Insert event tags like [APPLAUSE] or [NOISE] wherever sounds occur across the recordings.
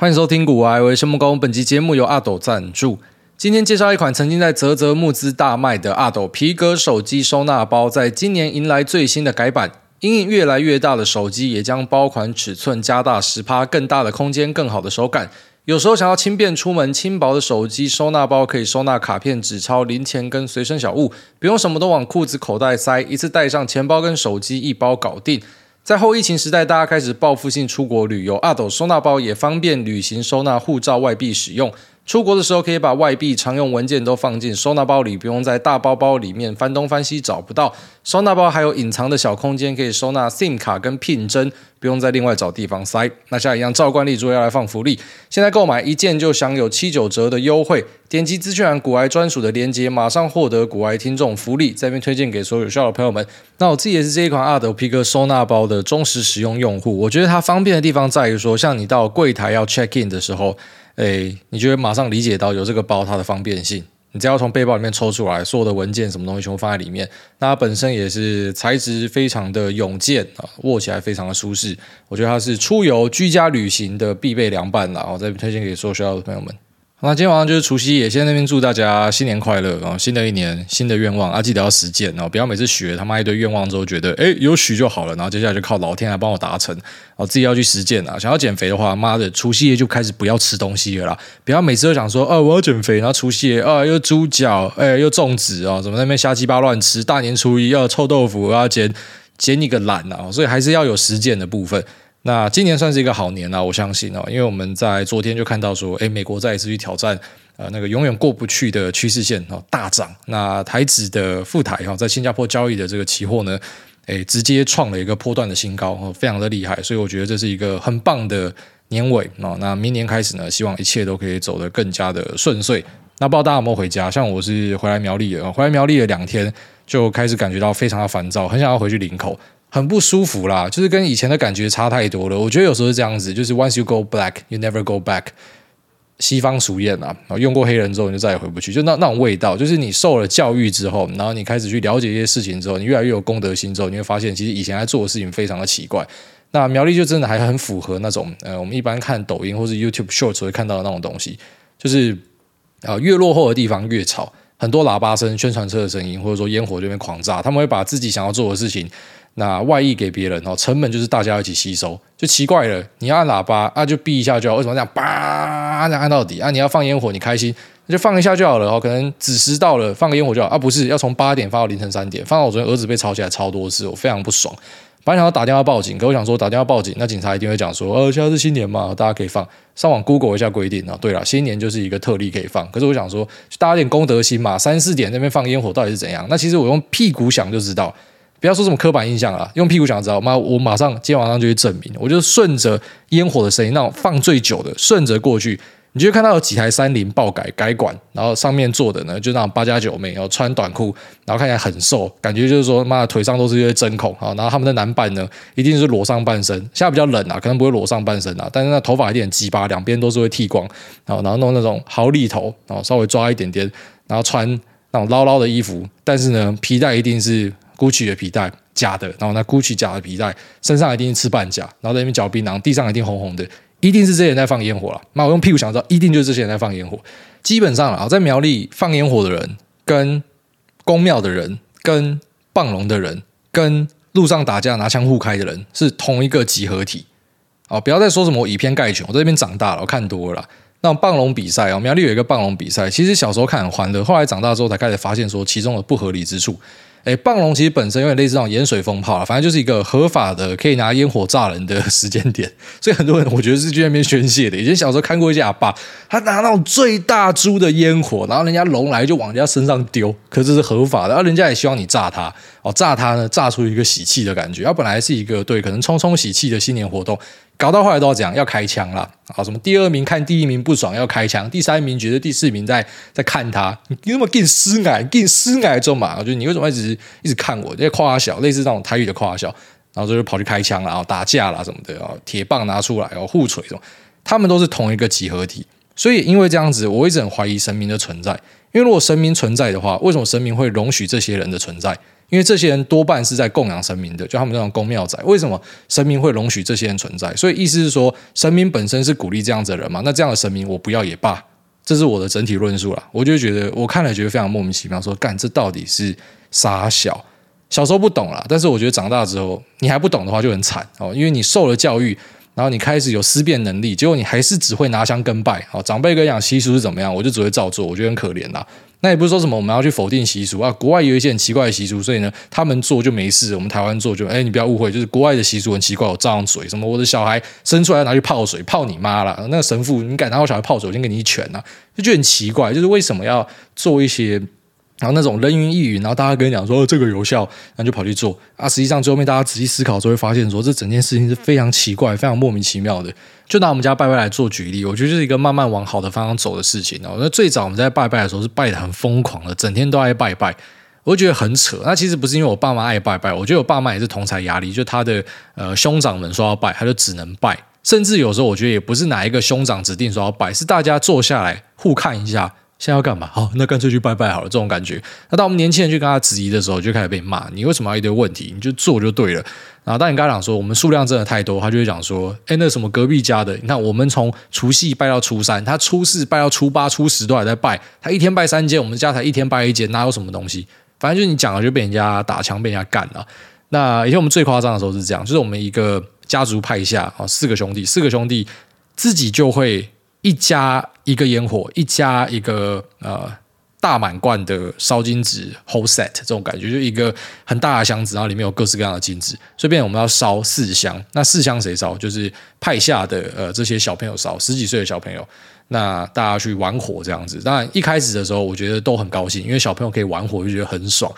欢迎收听股癌，我是申木工。本期节目由阿斗赞助。今天介绍一款曾经在泽泽募资大卖的阿斗皮革手机收纳包，在今年迎来最新的改版。因应越来越大的手机，也将包款尺寸加大十趴，更大的空间，更好的手感。有时候想要轻便出门，轻薄的手机收纳包可以收纳卡片、纸钞、零钱跟随身小物，不用什么都往裤子口袋塞，一次带上钱包跟手机，一包搞定。在后疫情时代，大家开始报复性出国旅游，阿斗收纳包也方便旅行收纳护照、外币使用。出国的时候可以把外币、常用文件都放进收纳包里，不用在大包包里面翻东翻西找不到。收纳包还有隐藏的小空间，可以收纳 SIM 卡跟 PIN 针，不用再另外找地方塞。那像一样照惯例，主要来放福利。现在购买一件就享有七九折的优惠，点击资讯栏股癌专属的链接，马上获得股癌听众福利，这边推荐给所有有效的朋友们。那我自己也是这一款阿斗皮革收纳包的忠实使用用户，我觉得它方便的地方在于说，像你到柜台要 check in 的时候。哎，你就会马上理解到有这个包它的方便性。你只要从背包里面抽出来，所有的文件什么东西全部放在里面。那它本身也是材质非常的勇健啊，握起来非常的舒适。我觉得它是出游居家旅行的必备良伴啦。我再推荐给所有需要的朋友们。那今天晚上就是除夕夜，先在那边祝大家新年快乐啊！新的一年新的愿望啊，记得要实践哦，不要每次许他妈一堆愿望之后觉得哎有许就好了，然后接下来就靠老天来帮我达成哦，自己要去实践啊！想要减肥的话，妈的除夕夜就开始不要吃东西了啦！不要每次都想说啊我要减肥，然后除夕夜啊又猪脚哎又粽子啊，怎么那边瞎鸡巴乱吃？大年初一要臭豆腐，要减减你个懒啊！所以还是要有实践的部分。那今年算是一个好年了，我相信哦，因为我们在昨天就看到说，诶，美国再一次去挑战呃那个永远过不去的趋势线哦，大涨。那台指的富台哈，在新加坡交易的这个期货呢，诶，直接创了一个波段的新高，非常的厉害。所以我觉得这是一个很棒的年尾哦。那明年开始呢，希望一切都可以走得更加的顺遂。那不知道大家有没有回家？像我是回来苗栗了，回来苗栗了两天，就开始感觉到非常的烦躁，很想要回去林口。很不舒服啦，就是跟以前的感觉差太多了。我觉得有时候是这样子，就是 once you go black, you never go back。西方俗谚啊，用过黑人之后你就再也回不去，就那那种味道，就是你受了教育之后，然后你开始去了解一些事情之后，你越来越有公德心之后，你会发现其实以前在做的事情非常的奇怪。那苗栗就真的还很符合那种呃，我们一般看抖音或是 YouTube Shorts 会看到的那种东西，就是啊、呃，越落后的地方越吵，很多喇叭声、宣传车的声音，或者说烟火这边狂炸，他们会把自己想要做的事情。那外溢给别人哦，成本就是大家一起吸收，就奇怪了。你要按喇叭啊，就哔一下就好，为什么这样？叭，这样按到底啊？你要放烟火，你开心，那就放一下就好了哦。可能子时到了，放个烟火就好啊？不是，要从八点放到凌晨三点，放到我昨天儿子被吵起来超多次，我非常不爽。本来想要打电话报警，可我想说打电话报警，那警察一定会讲说，呃，现在是新年嘛，大家可以放。上网 Google 一下规定啊。对了，新年就是一个特例可以放。可是我想说，大家点公德心嘛，三四点那边放烟火到底是怎样？那其实我用屁股想就知道。不要说什么刻板印象啊，用屁股想知道吗？我马上今天晚上就去证明。我就顺着烟火的声音，那种放最久的，顺着过去，你就会看到有几台三菱爆改改管，然后上面坐的呢，就那种八加九妹，然后穿短裤，然后看起来很瘦，感觉就是说，妈的腿上都是一些针孔啊。然后他们的男伴呢，一定是裸上半身，现在比较冷啊，可能不会裸上半身啊，但是那头发一定很鸡巴，两边都是会剃光，然后然后弄那种豪利头，然后稍微抓一点点，然后穿那种捞捞的衣服，但是呢，皮带一定是。Gucci 的皮带假的，然后那 Gucci 假的皮带，身上一定是吃半假，然后在那边嚼槟榔，地上一定红红的，一定是这些人在放烟火了。那我用屁股想知道，一定就是这些人在放烟火。基本上啊，在苗栗放烟火的人，跟宫庙的人，跟棒龙的人，跟路上打架拿枪互开的人，是同一个集合体。哦，不要再说什么以偏概全，我在这边长大了，我看多了。那种棒龙比赛啊，苗栗有一个棒龙比赛，其实小时候看很欢乐，后来长大之后才开始发现说其中的不合理之处。哎，棒龙其实本身有点类似那种盐水风炮啊，反正就是一个合法的可以拿烟火炸人的 [LAUGHS] 时间点，所以很多人我觉得是去那边宣泄的。以前小时候看过一些阿爸，他拿那种最大株的烟火，然后人家龙来就往人家身上丢，可是这是合法的，然后人家也希望你炸他哦，炸他呢，炸出一个喜气的感觉。他本来是一个对可能冲冲喜气的新年活动。搞到后来都要讲要开枪了啊！什么第二名看第一名不爽要开枪，第三名觉得第四名在在看他，你那么更失矮，更失矮中嘛？我觉得你为什么一直一直看我？这些夸小，类似那种台语的夸小，然后就跑去开枪了，然后打架了什么的啊，铁棒拿出来哦，互锤什么，他们都是同一个集合体。所以因为这样子，我一直很怀疑神明的存在。因为如果神明存在的话，为什么神明会容许这些人的存在？因为这些人多半是在供养神明的，就他们那种宫庙仔。为什么神明会容许这些人存在？所以意思是说，神明本身是鼓励这样子的人嘛？那这样的神明我不要也罢，这是我的整体论述啦。我就觉得我看了觉得非常莫名其妙，说干这到底是傻小？小时候不懂啦，但是我觉得长大之后你还不懂的话就很惨哦，因为你受了教育。然后你开始有思辨能力，结果你还是只会拿香跟拜。好，长辈跟你讲习俗是怎么样，我就只会照做，我觉得很可怜呐。那也不是说什么我们要去否定习俗啊，国外有一些很奇怪的习俗，所以呢，他们做就没事，我们台湾做就哎，你不要误会，就是国外的习俗很奇怪，我照样嘴什么我的小孩生出来拿去泡水，泡你妈了。那个神父，你敢拿我小孩泡水，我先给你一拳呐，就觉得很奇怪，就是为什么要做一些。然后那种人云亦云，然后大家跟你讲说这个有效，然后就跑去做啊。实际上最后面大家仔细思考之后会发现说，这整件事情是非常奇怪、非常莫名其妙的。就拿我们家拜拜来做举例，我觉得就是一个慢慢往好的方向走的事情哦。那最早我们在拜拜的时候是拜得很疯狂的，整天都爱拜拜，我觉得很扯。那其实不是因为我爸妈爱拜拜，我觉得我爸妈也是同财压力，就他的呃兄长们说要拜，他就只能拜。甚至有时候我觉得也不是哪一个兄长指定说要拜，是大家坐下来互看一下。现在要干嘛？好，那干脆去拜拜好了。这种感觉。那当我们年轻人去跟他质疑的时候，就开始被骂。你为什么要一堆问题？你就做就对了。然后当你跟他讲说我们数量真的太多，他就会讲说：哎，那什么隔壁家的？你看我们从除夕拜到初三，他初四拜到初八、初十都还在拜。他一天拜三间，我们家才一天拜一间，哪有什么东西？反正就是你讲了就被人家打枪，被人家干了。那以前我们最夸张的时候是这样，就是我们一个家族派下啊，四个兄弟，四个兄弟自己就会。一家一个烟火，一家一个呃大满贯的烧金纸 whole set 这种感觉，就一个很大的箱子，然后里面有各式各样的金纸。这边我们要烧四箱，那四箱谁烧？就是派下的呃这些小朋友烧，十几岁的小朋友，那大家去玩火这样子。当然一开始的时候，我觉得都很高兴，因为小朋友可以玩火，就觉得很爽。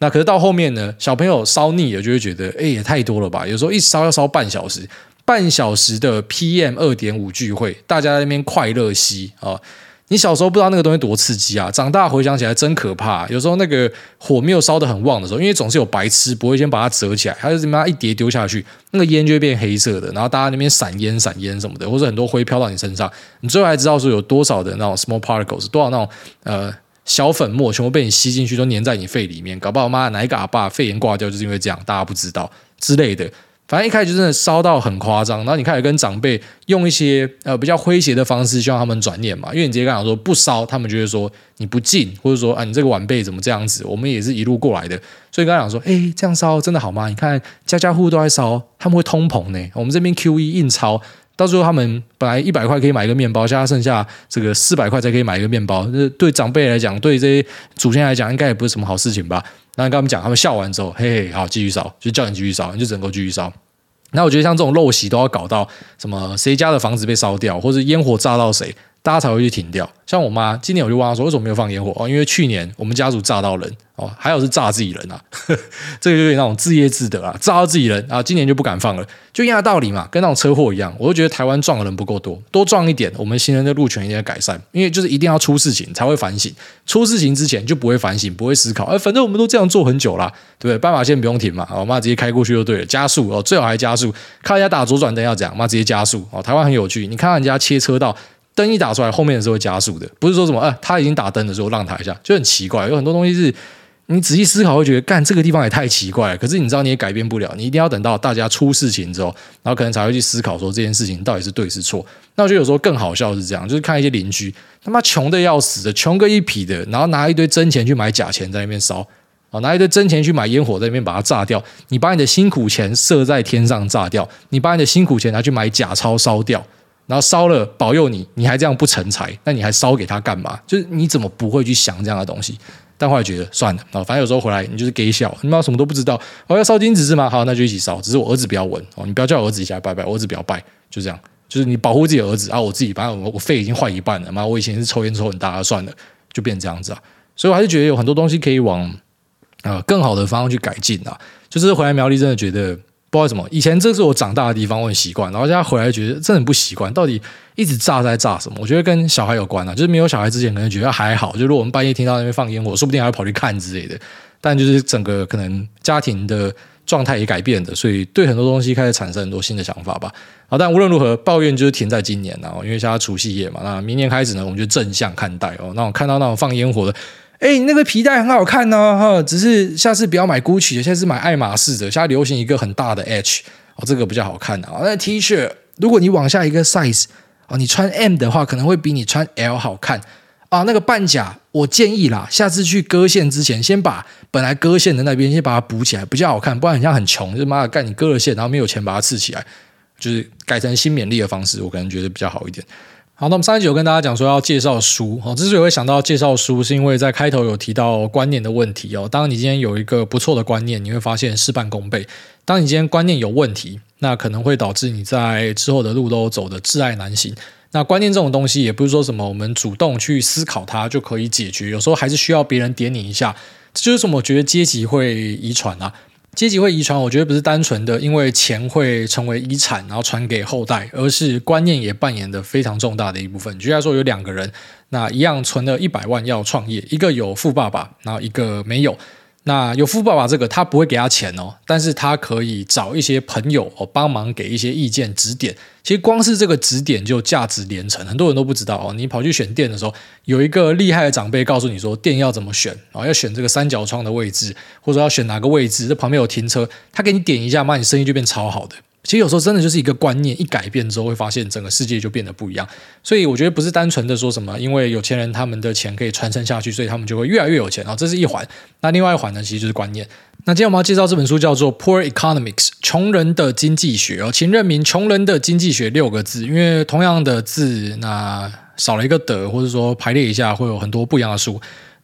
那可是到后面呢，小朋友烧腻了，就会觉得哎也太多了吧？有时候一烧要烧半小时。半小时的 PM 二点五聚会，大家在那边快乐吸啊！你小时候不知道那个东西多刺激啊，长大回想起来真可怕。有时候那个火没有烧得很旺的时候，因为总是有白痴不会先把它折起来，他就这么一叠丢下去，那个烟就会变黑色的，然后大家那边闪烟、闪烟什么的，或者很多灰飘到你身上，你最后还知道说有多少的那种 small particles，多少那种呃小粉末全部被你吸进去，都粘在你肺里面，搞不好妈哪一个阿爸肺炎挂掉就是因为这样，大家不知道之类的。反正一开始就真的烧到很夸张，然后你开始跟长辈用一些呃比较诙谐的方式，希望他们转念嘛。因为你直接跟他说不烧，他们就会说你不敬，或者说啊你这个晚辈怎么这样子？我们也是一路过来的，所以跟他讲说，哎，这样烧真的好吗？你看家家户户都在烧，他们会通膨呢。我们这边 QE 印钞，到时候他们本来一百块可以买一个面包，现在剩下这个四百块才可以买一个面包。那对长辈来讲，对这些祖先来讲，应该也不是什么好事情吧？然后跟他们讲，他们笑完之后，嘿嘿，好，继续烧，就叫你继续烧，你就只能够继续烧。那我觉得像这种陋习都要搞到什么谁家的房子被烧掉，或者烟火炸到谁，大家才会去停掉。像我妈今年我就问她说，为什么没有放烟火？哦，因为去年我们家族炸到人。哦，还有是炸自己人啊，[LAUGHS] 这个有点那种自业自得啊，炸到自己人啊，今年就不敢放了，就一样的道理嘛，跟那种车祸一样，我就觉得台湾撞的人不够多，多撞一点，我们行人的路权一定要改善，因为就是一定要出事情才会反省，出事情之前就不会反省，不会思考，哎，反正我们都这样做很久了，对不对？斑马线不用停嘛，我妈直接开过去就对了，加速哦，最好还加速，看人家打左转灯要怎样，妈直接加速。哦，台湾很有趣，你看到人家切车道，灯一打出来，后面的时候会加速的，不是说什么，哎，他已经打灯的时候让他一下，就很奇怪，有很多东西是。你仔细思考会觉得，干这个地方也太奇怪了。可是你知道你也改变不了，你一定要等到大家出事情之后，然后可能才会去思考说这件事情到底是对是错。那我觉得有时候更好笑是这样，就是看一些邻居他妈穷的要死的，穷个一匹的，然后拿一堆真钱去买假钱在那边烧，啊，拿一堆真钱去买烟火在那边把它炸掉。你把你的辛苦钱射在天上炸掉，你把你的辛苦钱拿去买假钞烧掉，然后烧了保佑你，你还这样不成才，那你还烧给他干嘛？就是你怎么不会去想这样的东西？但后来觉得算了啊，反正有时候回来你就是给笑，你妈什么都不知道。我要烧金子是吗？好，那就一起烧。只是我儿子不要闻哦，你不要叫我儿子一起来拜拜，我儿子不要拜，就这样。就是你保护自己的儿子啊，我自己反正我我肺已经坏一半了，妈，我以前是抽烟抽很大，算了，就变这样子啊。所以我还是觉得有很多东西可以往啊更好的方向去改进啊。就是回来苗栗真的觉得。不知道为什么，以前这是我长大的地方，我很习惯。然后现在回来觉得真的很不习惯，到底一直炸在炸什么？我觉得跟小孩有关啊，就是没有小孩之前可能觉得还好，就如果我们半夜听到那边放烟火，说不定还会跑去看之类的。但就是整个可能家庭的状态也改变的，所以对很多东西开始产生很多新的想法吧。好，但无论如何，抱怨就是停在今年，然后因为现在除夕夜嘛，那明年开始呢，我们就正向看待哦。那我看到那种放烟火的。哎，你那个皮带很好看呢，哈，只是下次不要买 Gucci，下次买爱马仕的，现在流行一个很大的 H 哦，这个比较好看啊。那 T 恤，如果你往下一个 size 哦，你穿 M 的话，可能会比你穿 L 好看啊。那个半甲，我建议啦，下次去割线之前，先把本来割线的那边先把它补起来，比较好看，不然很像很穷，就是妈的干你割了线，然后没有钱把它刺起来，就是改成新勉励的方式，我可能觉得比较好一点。好，那么上一集有跟大家讲说要介绍书，哦，之所以会想到介绍书，是因为在开头有提到观念的问题哦。当你今天有一个不错的观念，你会发现事半功倍；当你今天观念有问题，那可能会导致你在之后的路都走得窒碍难行。那观念这种东西，也不是说什么我们主动去思考它就可以解决，有时候还是需要别人点你一下。这就是什么？我觉得阶级会遗传啊。阶级会遗传，我觉得不是单纯的因为钱会成为遗产，然后传给后代，而是观念也扮演的非常重大的一部分。举例来说，有两个人，那一样存了一百万要创业，一个有富爸爸，然后一个没有。那有富爸爸这个，他不会给他钱哦，但是他可以找一些朋友哦帮忙给一些意见指点。其实光是这个指点就价值连城，很多人都不知道哦。你跑去选店的时候，有一个厉害的长辈告诉你说店要怎么选哦，要选这个三角窗的位置，或者要选哪个位置，这旁边有停车，他给你点一下，妈，你生意就变超好的。其实有时候真的就是一个观念一改变之后，会发现整个世界就变得不一样。所以我觉得不是单纯的说什么，因为有钱人他们的钱可以传承下去，所以他们就会越来越有钱。然后这是一环。那另外一环呢，其实就是观念。那今天我们要介绍这本书叫做《Poor Economics》，穷人的经济学哦，请认明“穷人的经济学”六个字，因为同样的字，那少了一个的，或者说排列一下会有很多不一样的书。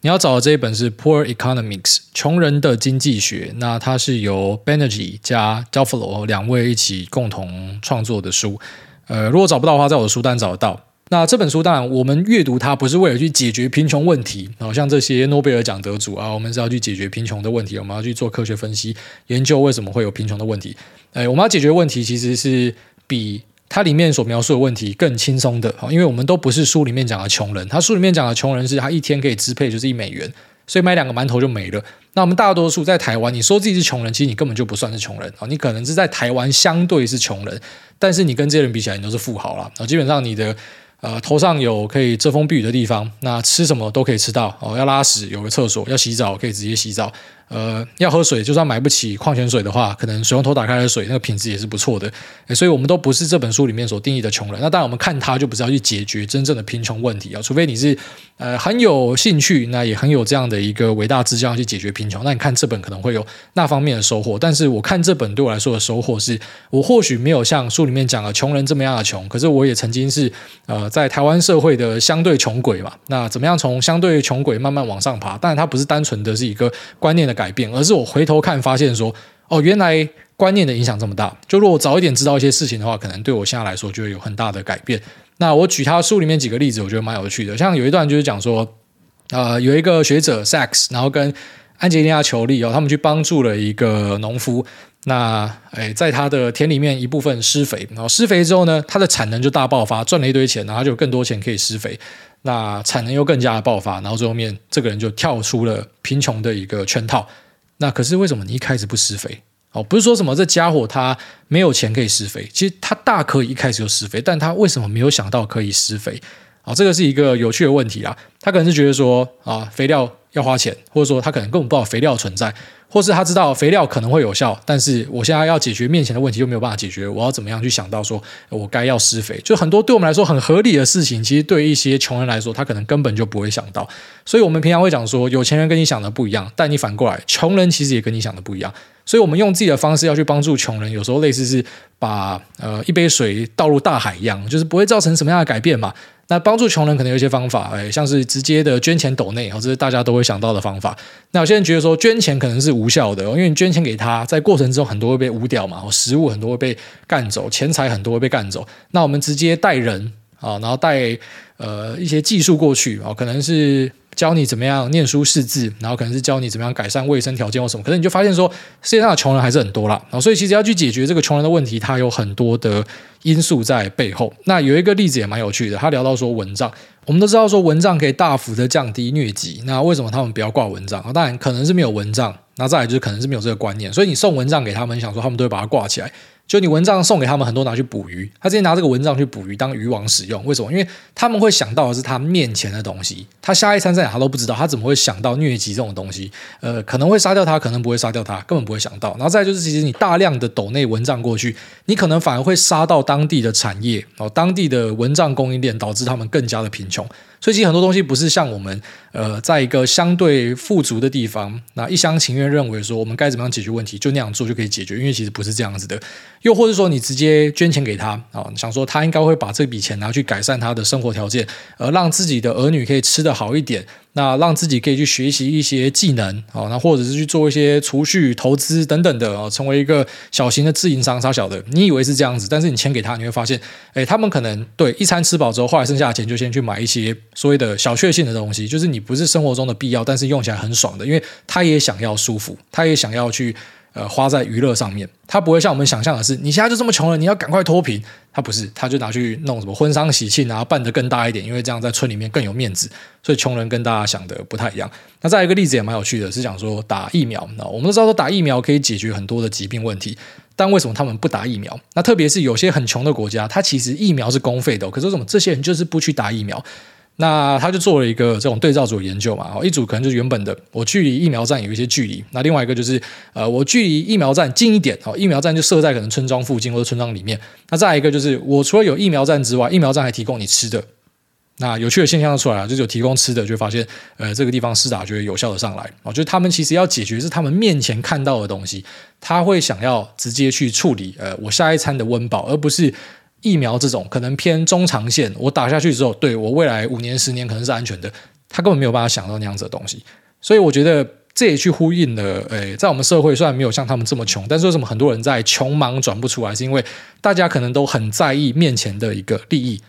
你要找的这一本是《Poor Economics》，穷人的经济学。那它是由 Banerjee 加 Duffalo 两位一起共同创作的书。呃，如果找不到的话，在我的书单找得到。那这本书当然，我们阅读它不是为了去解决贫穷问题，好像这些诺贝尔奖得主啊，我们是要去解决贫穷的问题，我们要去做科学分析，研究为什么会有贫穷的问题。哎，我们要解决问题，其实是比。它里面所描述的问题更轻松的，因为我们都不是书里面讲的穷人。他书里面讲的穷人是他一天可以支配就是一美元，所以买两个馒头就没了。那我们大多数在台湾，你说自己是穷人，其实你根本就不算是穷人啊，你可能是在台湾相对是穷人，但是你跟这些人比起来，你都是富豪了。基本上你的。呃，头上有可以遮风避雨的地方，那吃什么都可以吃到哦。要拉屎有个厕所，要洗澡可以直接洗澡。呃，要喝水，就算买不起矿泉水的话，可能水龙头打开的水那个品质也是不错的。所以，我们都不是这本书里面所定义的穷人。那当然，我们看它就不是要去解决真正的贫穷问题啊，除非你是呃很有兴趣，那也很有这样的一个伟大志向去解决贫穷。那你看这本可能会有那方面的收获。但是，我看这本对我来说的收获是，我或许没有像书里面讲的穷人这么样的穷，可是我也曾经是呃在台湾社会的相对穷鬼嘛。那怎么样从相对穷鬼慢慢往上爬？当然，它不是单纯的是一个观念的改变，而是我回头看发现说，哦，原来观念的影响这么大。就如果早一点知道一些事情的话，可能对我现在来说就会有很大的改变。那我举他书里面几个例子，我觉得蛮有趣的。像有一段就是讲说，呃，有一个学者 Sax，然后跟安吉丽娜·裘丽哦，他们去帮助了一个农夫。那诶，在他的田里面一部分施肥，然后施肥之后呢，他的产能就大爆发，赚了一堆钱，然后就有更多钱可以施肥。那产能又更加的爆发，然后最后面这个人就跳出了贫穷的一个圈套。那可是为什么你一开始不施肥？哦，不是说什么这家伙他没有钱可以施肥，其实他大可以一开始就施肥，但他为什么没有想到可以施肥？啊，这个是一个有趣的问题啊。他可能是觉得说啊，肥料要花钱，或者说他可能根本不知道肥料存在。或是他知道肥料可能会有效，但是我现在要解决面前的问题就没有办法解决，我要怎么样去想到说我该要施肥？就很多对我们来说很合理的事情，其实对一些穷人来说，他可能根本就不会想到。所以我们平常会讲说，有钱人跟你想的不一样，但你反过来，穷人其实也跟你想的不一样。所以我们用自己的方式要去帮助穷人，有时候类似是把呃一杯水倒入大海一样，就是不会造成什么样的改变嘛。那帮助穷人可能有一些方法，哎，像是直接的捐钱抖内，这是大家都会想到的方法。那有些人觉得说捐钱可能是无效的，因为你捐钱给他，在过程中很多会被污掉嘛，食物很多会被干走，钱财很多会被干走。那我们直接带人啊，然后带呃一些技术过去啊，可能是。教你怎么样念书识字，然后可能是教你怎么样改善卫生条件或什么，可是你就发现说世界上的穷人还是很多啦。然后所以其实要去解决这个穷人的问题，它有很多的因素在背后。那有一个例子也蛮有趣的，他聊到说蚊帐，我们都知道说蚊帐可以大幅的降低疟疾，那为什么他们不要挂蚊帐？当然可能是没有蚊帐，那再来就是可能是没有这个观念，所以你送蚊帐给他们，想说他们都会把它挂起来。就你蚊帐送给他们很多拿去捕鱼，他直接拿这个蚊帐去捕鱼当渔网使用。为什么？因为他们会想到的是他面前的东西，他下一餐在哪他都不知道，他怎么会想到疟疾这种东西？呃，可能会杀掉他，可能不会杀掉他，根本不会想到。然后再就是，其实你大量的斗内蚊帐过去，你可能反而会杀到当地的产业哦，当地的蚊帐供应链，导致他们更加的贫穷。所以其实很多东西不是像我们呃，在一个相对富足的地方，那一厢情愿认为说我们该怎么样解决问题，就那样做就可以解决，因为其实不是这样子的。又或者说你直接捐钱给他啊，想说他应该会把这笔钱拿去改善他的生活条件，呃让自己的儿女可以吃得好一点。那让自己可以去学习一些技能，哦，那或者是去做一些储蓄、投资等等的，哦，成为一个小型的自营商，啥小的。你以为是这样子，但是你钱给他，你会发现，哎，他们可能对一餐吃饱之后，后来剩下的钱就先去买一些所谓的小确幸的东西，就是你不是生活中的必要，但是用起来很爽的，因为他也想要舒服，他也想要去。呃，花在娱乐上面，他不会像我们想象的是，你现在就这么穷了，你要赶快脱贫。他不是，他就拿去弄什么婚丧喜庆，然后办得更大一点，因为这样在村里面更有面子。所以穷人跟大家想的不太一样。那再一个例子也蛮有趣的，是讲说打疫苗。那我们都知道说打疫苗可以解决很多的疾病问题，但为什么他们不打疫苗？那特别是有些很穷的国家，它其实疫苗是公费的，可是为什么这些人就是不去打疫苗？那他就做了一个这种对照组研究嘛，一组可能就是原本的我距离疫苗站有一些距离，那另外一个就是呃我距离疫苗站近一点，哦，疫苗站就设在可能村庄附近或者村庄里面。那再一个就是我除了有疫苗站之外，疫苗站还提供你吃的。那有趣的现象就出来了，就是有提供吃的，就发现呃这个地方施打就会有效的上来哦，就是他们其实要解决是他们面前看到的东西，他会想要直接去处理呃我下一餐的温饱，而不是。疫苗这种可能偏中长线，我打下去之后，对我未来五年、十年可能是安全的，他根本没有办法想到那样子的东西。所以我觉得这也去呼应了，诶，在我们社会虽然没有像他们这么穷，但是为什么很多人在穷忙转不出来，是因为大家可能都很在意面前的一个利益。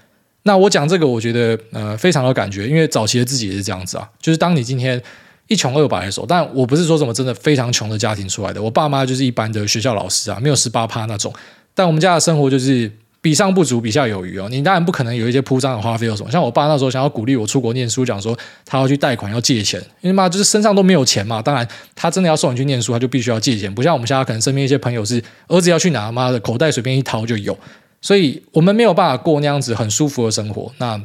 那我讲这个，我觉得呃非常有感觉，因为早期的自己也是这样子啊，就是当你今天一穷二白的时候，但我不是说什么真的非常穷的家庭出来的，我爸妈就是一般的学校老师啊，没有十八趴那种，但我们家的生活就是。比上不足，比下有余哦。你当然不可能有一些铺张的花费或什么。像我爸那时候想要鼓励我出国念书，讲说他要去贷款要借钱，因为嘛就是身上都没有钱嘛。当然他真的要送你去念书，他就必须要借钱。不像我们现在可能身边一些朋友是儿子要去哪，妈的口袋随便一掏就有。所以我们没有办法过那样子很舒服的生活。那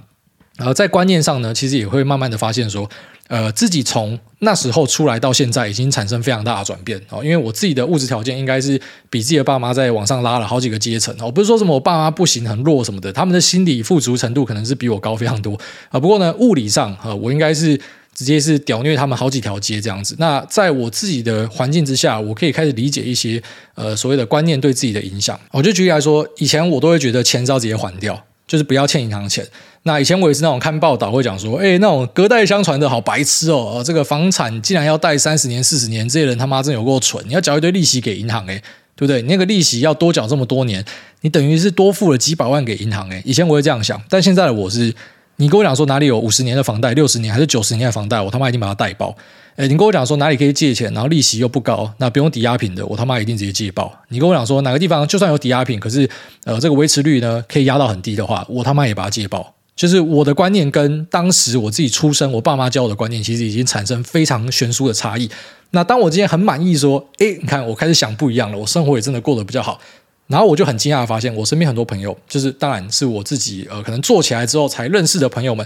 呃在观念上呢，其实也会慢慢的发现说。呃，自己从那时候出来到现在，已经产生非常大的转变哦。因为我自己的物质条件应该是比自己的爸妈在往上拉了好几个阶层哦。不是说什么我爸妈不行、很弱什么的，他们的心理富足程度可能是比我高非常多啊。不过呢，物理上啊，我应该是直接是屌虐他们好几条街这样子。那在我自己的环境之下，我可以开始理解一些呃所谓的观念对自己的影响。我就举例来说，以前我都会觉得钱是要直接还掉。就是不要欠银行钱。那以前我也是那种看报道会讲说，哎，那种隔代相传的好白痴哦，这个房产竟然要贷三十年、四十年，这些人他妈真有够蠢！你要缴一堆利息给银行，哎，对不对？你那个利息要多缴这么多年，你等于是多付了几百万给银行，哎。以前我会这样想，但现在的我是，你跟我讲说哪里有五十年的房贷、六十年还是九十年的房贷，我他妈一定把它贷爆。诶，你跟我讲说哪里可以借钱，然后利息又不高，那不用抵押品的，我他妈一定直接借爆。你跟我讲说哪个地方就算有抵押品，可是呃这个维持率呢可以压到很低的话，我他妈也把它借爆。就是我的观念跟当时我自己出生，我爸妈教我的观念，其实已经产生非常悬殊的差异。那当我今天很满意说，诶，你看我开始想不一样了，我生活也真的过得比较好，然后我就很惊讶的发现，我身边很多朋友，就是当然是我自己呃可能做起来之后才认识的朋友们。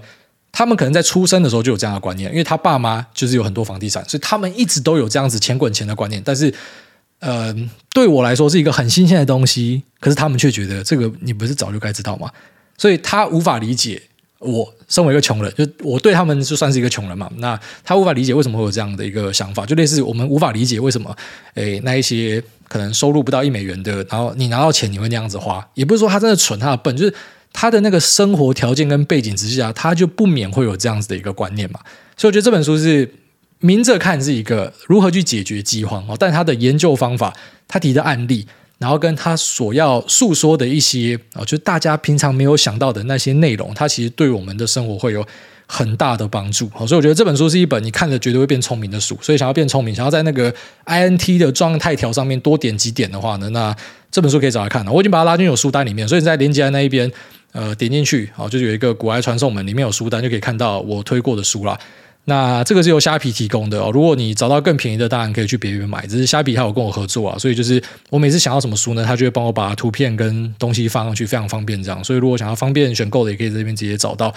他们可能在出生的时候就有这样的观念，因为他爸妈就是有很多房地产，所以他们一直都有这样子钱滚钱的观念。但是，呃，对我来说是一个很新鲜的东西，可是他们却觉得这个你不是早就该知道吗？所以他无法理解我身为一个穷人，就我对他们就算是一个穷人嘛。那他无法理解为什么会有这样的一个想法，就类似我们无法理解为什么，诶，那一些可能收入不到一美元的，然后你拿到钱你会那样子花，也不是说他真的蠢，他的笨，就是。他的那个生活条件跟背景之下，他就不免会有这样子的一个观念嘛。所以我觉得这本书是明着看是一个如何去解决饥荒哦，但他的研究方法，他提的案例，然后跟他所要诉说的一些啊，就大家平常没有想到的那些内容，它其实对我们的生活会有很大的帮助。所以我觉得这本书是一本你看了绝对会变聪明的书。所以想要变聪明，想要在那个 INT 的状态条上面多点几点的话呢，那这本书可以找来看了。我已经把它拉进有书单里面，所以在连接的那一边。呃，点进去，好，就有一个股癌传送门，里面有书单，就可以看到我推过的书啦。那这个是由虾皮提供的哦。如果你找到更便宜的，当然可以去别人买。只是虾皮还有跟我合作啊，所以就是我每次想要什么书呢，他就会帮我把图片跟东西放上去，非常方便这样。所以如果想要方便选购的，也可以在这边直接找到。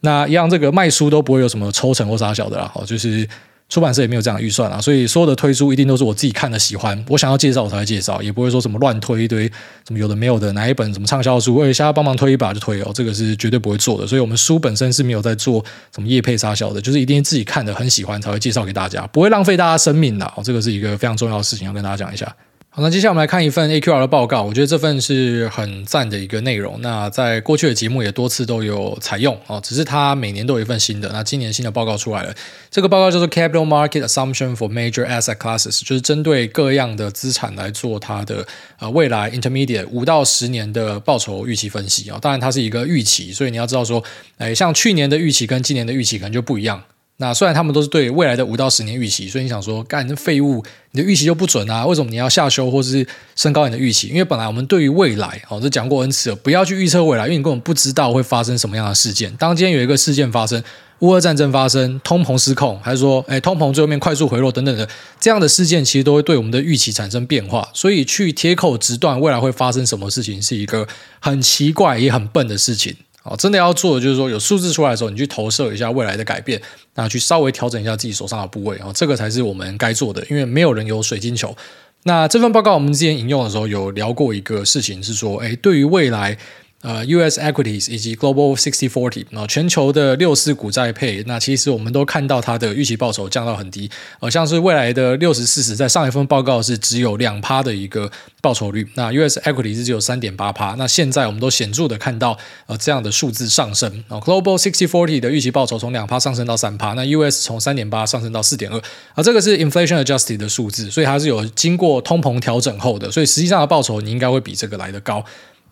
那一样，这个卖书都不会有什么抽成或啥小的啦，哦，就是。出版社也没有这样的预算啊，所以所有的推出一定都是我自己看的喜欢，我想要介绍我才会介绍，也不会说什么乱推一堆什么有的没有的，哪一本什么畅销书，我也想要帮忙推一把就推哦，这个是绝对不会做的。所以我们书本身是没有在做什么业配沙销的，就是一定自己看的很喜欢才会介绍给大家，不会浪费大家生命的哦，这个是一个非常重要的事情要跟大家讲一下。好，那接下来我们来看一份 AQR 的报告，我觉得这份是很赞的一个内容。那在过去的节目也多次都有采用哦，只是它每年都有一份新的。那今年新的报告出来了，这个报告叫做 Capital Market Assumption for Major Asset Classes，就是针对各样的资产来做它的呃未来 Intermediate 五到十年的报酬预期分析啊。当然它是一个预期，所以你要知道说，哎，像去年的预期跟今年的预期可能就不一样。那虽然他们都是对未来的五到十年预期，所以你想说，干，你废物，你的预期就不准啊？为什么你要下修或是升高你的预期？因为本来我们对于未来，哦，这讲过 N 次了，不要去预测未来，因为你根本不知道会发生什么样的事件。当今天有一个事件发生，乌俄战争发生，通膨失控，还是说，哎，通膨最后面快速回落等等的这样的事件，其实都会对我们的预期产生变化。所以去铁口直断未来会发生什么事情，是一个很奇怪也很笨的事情。哦，真的要做的就是说，有数字出来的时候，你去投射一下未来的改变，那去稍微调整一下自己手上的部位，啊，这个才是我们该做的。因为没有人有水晶球。那这份报告我们之前引用的时候，有聊过一个事情，是说，哎，对于未来。呃，U.S. equities 以及 Global Sixty Forty，那全球的六四股债配，那其实我们都看到它的预期报酬降到很低，呃，像是未来的六十四十，在上一份报告是只有两趴的一个报酬率，那 U.S. equities 只有三点八趴，那现在我们都显著的看到呃这样的数字上升，呃，Global Sixty Forty 的预期报酬从两趴上升到三趴，那 U.S. 从三点八上升到四点二，啊，这个是 inflation adjusted 的数字，所以它是有经过通膨调整后的，所以实际上的报酬你应该会比这个来得高。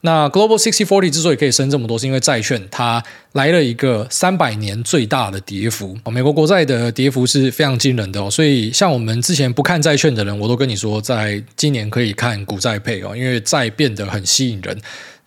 那 Global 60/40之所以可以升这么多，是因为债券它来了一个三百年最大的跌幅，美国国债的跌幅是非常惊人的哦，所以像我们之前不看债券的人，我都跟你说，在今年可以看股债配哦，因为债变得很吸引人。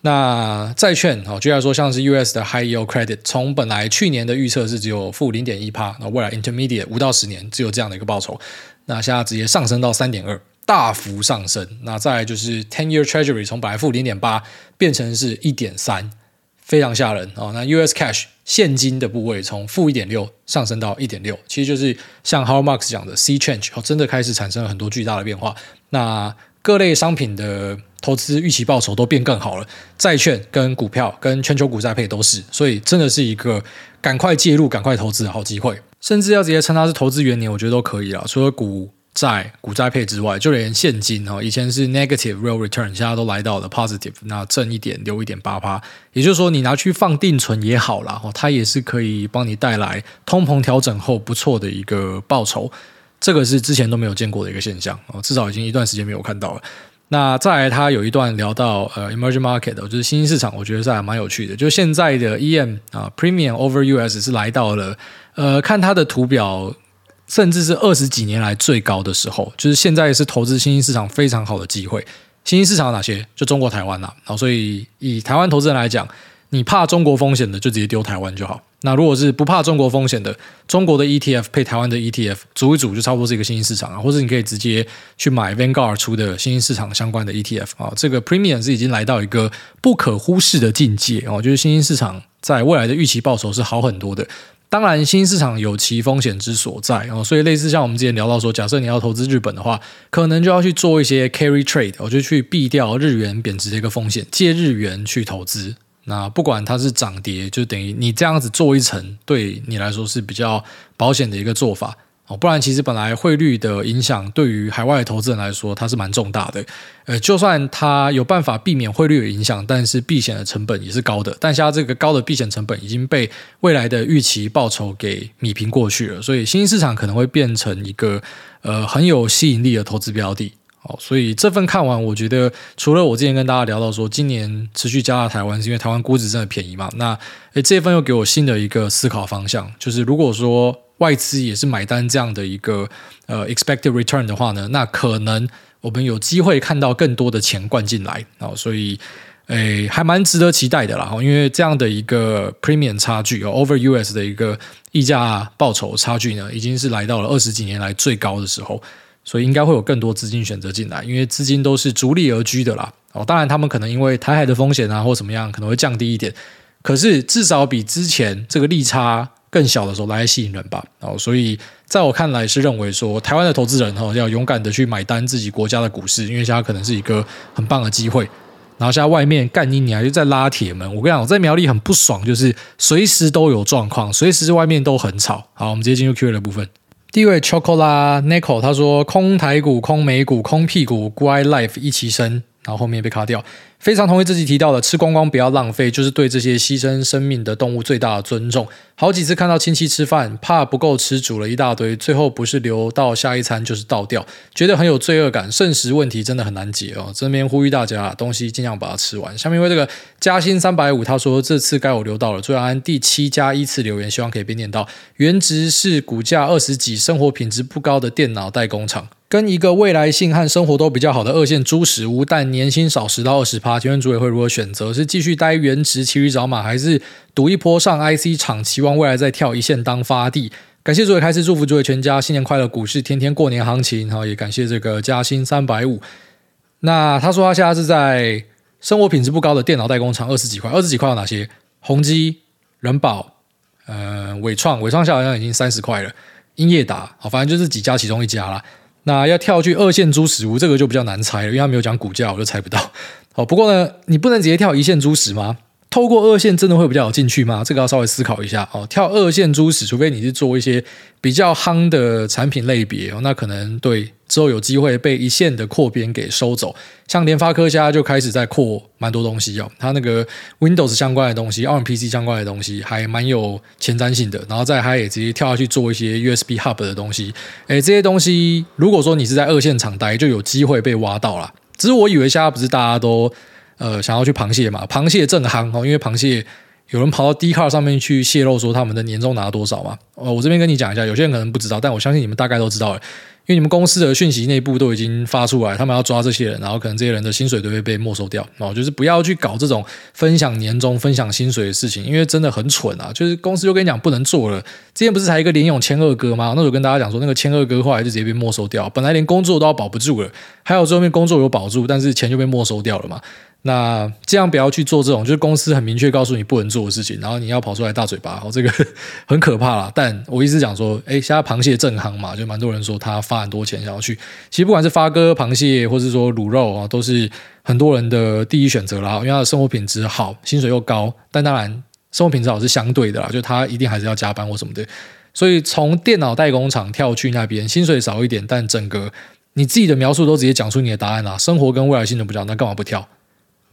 那债券哦，就来说像是 US 的 High Yield Credit，从本来去年的预测是只有负零点一趴，那未来 Intermediate 五到十年只有这样的一个报酬，那现在直接上升到三点二。大幅上升，那再来就是 ten-year Treasury 从本来负零点八变成是一点三，非常吓人哦。那 US Cash 现金的部位从负一点六上升到一点六，其实就是像 Howard Marks 讲的 Sea Change，真的开始产生了很多巨大的变化。那各类商品的投资预期报酬都变更好了，债券跟股票跟全球股债配都是，所以真的是一个赶快介入、赶快投资的好机会，甚至要直接称它是投资元年，我觉得都可以了。除了股。在股债配之外，就连现金哦，以前是 negative real return，现在都来到了 positive，那挣一点留一点八趴，也就是说你拿去放定存也好啦，它也是可以帮你带来通膨调整后不错的一个报酬，这个是之前都没有见过的一个现象哦，至少已经一段时间没有看到了。那再来，他有一段聊到呃 emerging market，就是新兴市场，我觉得是还蛮有趣的，就现在的 EM 啊 premium over US 是来到了呃，看它的图表。甚至是二十几年来最高的时候，就是现在是投资新兴市场非常好的机会。新兴市场有哪些？就中国台湾啦。然后，所以以台湾投资人来讲，你怕中国风险的，就直接丢台湾就好。那如果是不怕中国风险的，中国的 ETF 配台湾的 ETF，组一组就差不多是一个新兴市场啊。或者你可以直接去买 Vanguard 出的新兴市场相关的 ETF 啊。这个 Premium 是已经来到一个不可忽视的境界哦，就是新兴市场在未来的预期报酬是好很多的。当然，新市场有其风险之所在哦，所以类似像我们之前聊到说，假设你要投资日本的话，可能就要去做一些 carry trade，我就去避掉日元贬值的一个风险，借日元去投资。那不管它是涨跌，就等于你这样子做一层，对你来说是比较保险的一个做法。哦不然，其实本来汇率的影响对于海外投资人来说，它是蛮重大的。呃，就算它有办法避免汇率的影响，但是避险的成本也是高的。但现在这个高的避险成本已经被未来的预期报酬给米平过去了，所以新兴市场可能会变成一个呃很有吸引力的投资标的。好，所以这份看完，我觉得除了我之前跟大家聊到说，今年持续加大台湾是因为台湾估值真的便宜嘛？那诶，这份又给我新的一个思考方向，就是如果说。外资也是买单这样的一个呃 expected return 的话呢，那可能我们有机会看到更多的钱灌进来啊，所以诶，还蛮值得期待的啦。因为这样的一个 premium 差距哦，over US 的一个溢价报酬差距呢，已经是来到了二十几年来最高的时候，所以应该会有更多资金选择进来，因为资金都是逐利而居的啦。哦，当然他们可能因为台海的风险啊，或怎么样，可能会降低一点，可是至少比之前这个利差更小的时候来吸引人吧，哦，所以在我看来是认为说，台湾的投资人哈要勇敢的去买单自己国家的股市，因为现在可能是一个很棒的机会。然后现在外面干你娘又在拉铁门，我跟你讲，我在苗栗很不爽，就是随时都有状况，随时外面都很吵。好，我们直接进入 Q&A 的部分。第一位 chocolate Nico 他说：空台股、空美股、空屁股，乖 Life 一起升。然后后面被卡掉，非常同意自己提到的，吃光光不要浪费，就是对这些牺牲生命的动物最大的尊重。好几次看到亲戚吃饭，怕不够吃，煮了一大堆，最后不是留到下一餐就是倒掉，觉得很有罪恶感。剩食问题真的很难解哦，这边呼吁大家，东西尽量把它吃完。下面为这个加薪三百五，他说这次该我留到了，最后按第七加一次留言，希望可以被念到。原值是股价二十几、生活品质不高的电脑代工厂。跟一个未来性和生活都比较好的二线猪食屋，但年薪少十到二十趴，请问主委会如何选择？是继续待原职骑驴找马，还是赌一波上 IC 厂，期望未来再跳一线当发地？感谢主委开始祝福主委全家新年快乐，股市天天过年行情。好，也感谢这个加薪三百五。那他说他现在是在生活品质不高的电脑代工厂，二十几块，二十几块有哪些？宏基、仁宝、呃，纬创，纬创现在好像已经三十块了。英业达，好，反正就是几家其中一家啦。那要跳去二线猪食屋，这个就比较难猜了，因为他没有讲股价，我就猜不到。好，不过呢，你不能直接跳一线猪食吗？透过二线真的会比较有进去吗？这个要稍微思考一下哦。跳二线猪屎，除非你是做一些比较夯的产品类别哦，那可能对之后有机会被一线的扩编给收走。像联发科现在就开始在扩蛮多东西哦，它那个 Windows 相关的东西，ARM PC 相关的东西还蛮有前瞻性的。然后再它也直接跳下去做一些 USB Hub 的东西。诶，这些东西如果说你是在二线厂待，就有机会被挖到啦。只是我以为现在不是大家都。呃，想要去螃蟹嘛？螃蟹正夯哦，因为螃蟹有人跑到 d c a r 上面去泄露说他们的年终拿多少嘛。呃，我这边跟你讲一下，有些人可能不知道，但我相信你们大概都知道了，因为你们公司的讯息内部都已经发出来，他们要抓这些人，然后可能这些人的薪水都会被没收掉哦。就是不要去搞这种分享年终、分享薪水的事情，因为真的很蠢啊！就是公司就跟你讲不能做了。之前不是才一个联咏千二哥吗？那我跟大家讲说，那个千二哥后来就直接被没收掉，本来连工作都要保不住了，还有最后面工作有保住，但是钱就被没收掉了嘛。那这样不要去做这种，就是公司很明确告诉你不能做的事情，然后你要跑出来大嘴巴，哦，这个很可怕啦。但我一直讲说，哎，现在螃蟹正行嘛，就蛮多人说他花很多钱想要去。其实不管是发哥螃蟹，或是说卤肉啊，都是很多人的第一选择啦，因为他的生活品质好，薪水又高。但当然，生活品质好是相对的啦，就他一定还是要加班或什么的。所以从电脑代工厂跳去那边，薪水少一点，但整个你自己的描述都直接讲出你的答案啦，生活跟未来性都不讲，那干嘛不跳？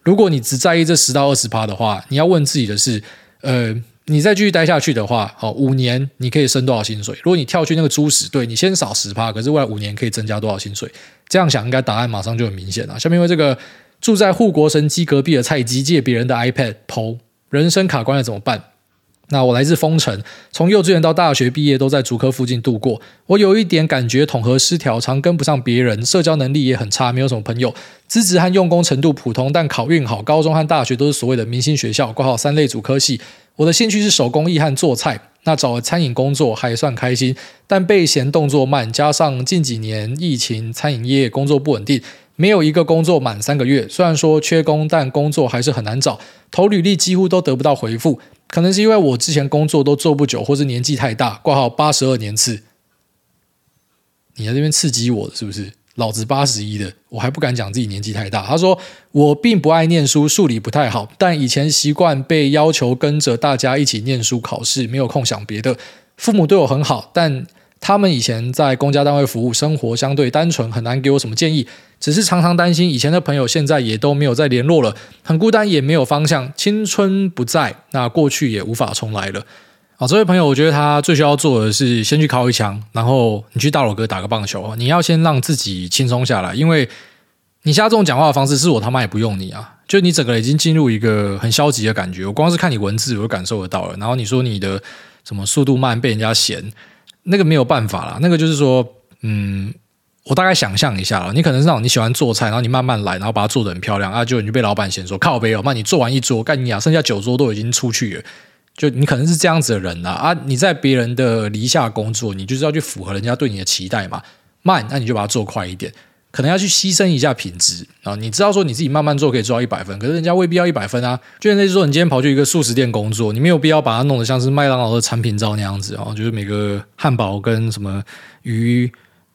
如果你只在意这十到二十趴的话，你要问自己的是，呃，你再继续待下去的话，好，五年你可以升多少薪水？如果你跳去那个猪屎，对，你先少十趴，可是未来五年可以增加多少薪水？这样想，应该答案马上就很明显了。下面为这个住在护国神机隔壁的菜鸡借别人的 iPad PO，人生卡关了怎么办？那我来自丰城，从幼稚园到大学毕业都在竹科附近度过。我有一点感觉统合失调，常跟不上别人，社交能力也很差，没有什么朋友。资质和用功程度普通，但考运好。高中和大学都是所谓的明星学校，挂号三类主科系。我的兴趣是手工艺和做菜。那找了餐饮工作还算开心，但被嫌动作慢，加上近几年疫情，餐饮业工作不稳定，没有一个工作满三个月。虽然说缺工，但工作还是很难找，投履历几乎都得不到回复。可能是因为我之前工作都做不久，或是年纪太大，挂号八十二年次。你在这边刺激我是不是？老子八十一的，我还不敢讲自己年纪太大。他说我并不爱念书，数理不太好，但以前习惯被要求跟着大家一起念书考试，没有空想别的。父母对我很好，但他们以前在公家单位服务，生活相对单纯，很难给我什么建议。只是常常担心以前的朋友现在也都没有再联络了，很孤单，也没有方向。青春不在，那过去也无法重来了。啊，这位朋友，我觉得他最需要做的是先去尻一枪，然后你去大佬哥打个棒球。你要先让自己轻松下来，因为你现在这种讲话的方式，是我他妈也不用你啊！就你整个人已经进入一个很消极的感觉。我光是看你文字，我就感受得到了。然后你说你的什么速度慢，被人家嫌，那个没有办法啦。那个就是说，嗯。我大概想象一下了，你可能是那种你喜欢做菜，然后你慢慢来，然后把它做得很漂亮啊，就你就被老板嫌说靠北哦，那你做完一桌，干你啊，剩下九桌都已经出去了，就你可能是这样子的人啊啊！你在别人的篱下工作，你就是要去符合人家对你的期待嘛，慢，那你就把它做快一点。可能要去牺牲一下品质啊！你知道说你自己慢慢做可以做到一百分，可是人家未必要一百分啊。就类似说，你今天跑去一个素食店工作，你没有必要把它弄得像是麦当劳的产品照那样子啊，就是每个汉堡跟什么鱼、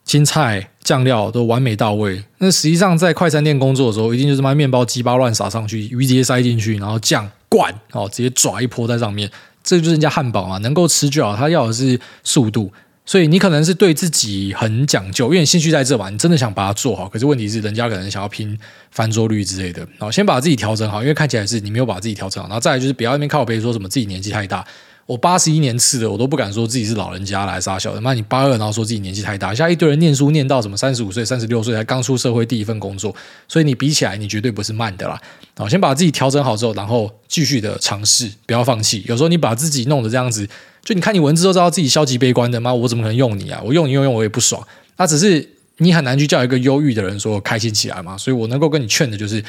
青菜、酱料都完美到位。那实际上在快餐店工作的时候，一定就是把面包鸡巴乱撒上去，鱼直接塞进去，然后酱灌哦，直接抓一泼在上面，这就是人家汉堡嘛，能够吃就好。他要的是速度。所以你可能是对自己很讲究，因为兴趣在这嘛，你真的想把它做好。可是问题是，人家可能想要拼翻桌率之类的。然后先把自己调整好，因为看起来是你没有把自己调整好。然后再来就是不要那边靠北说什么自己年纪太大。我八十一年次的，我都不敢说自己是老人家来杀小的。妈，你八二，然后说自己年纪太大，现在一堆人念书念到什么三十五岁、三十六岁才刚出社会第一份工作，所以你比起来，你绝对不是慢的啦。好，先把自己调整好之后，然后继续的尝试，不要放弃。有时候你把自己弄得这样子，就你看你文字都知道自己消极悲观的，妈，我怎么可能用你啊？我用你用用我也不爽。那只是你很难去叫一个忧郁的人说开心起来嘛。所以我能够跟你劝的就是。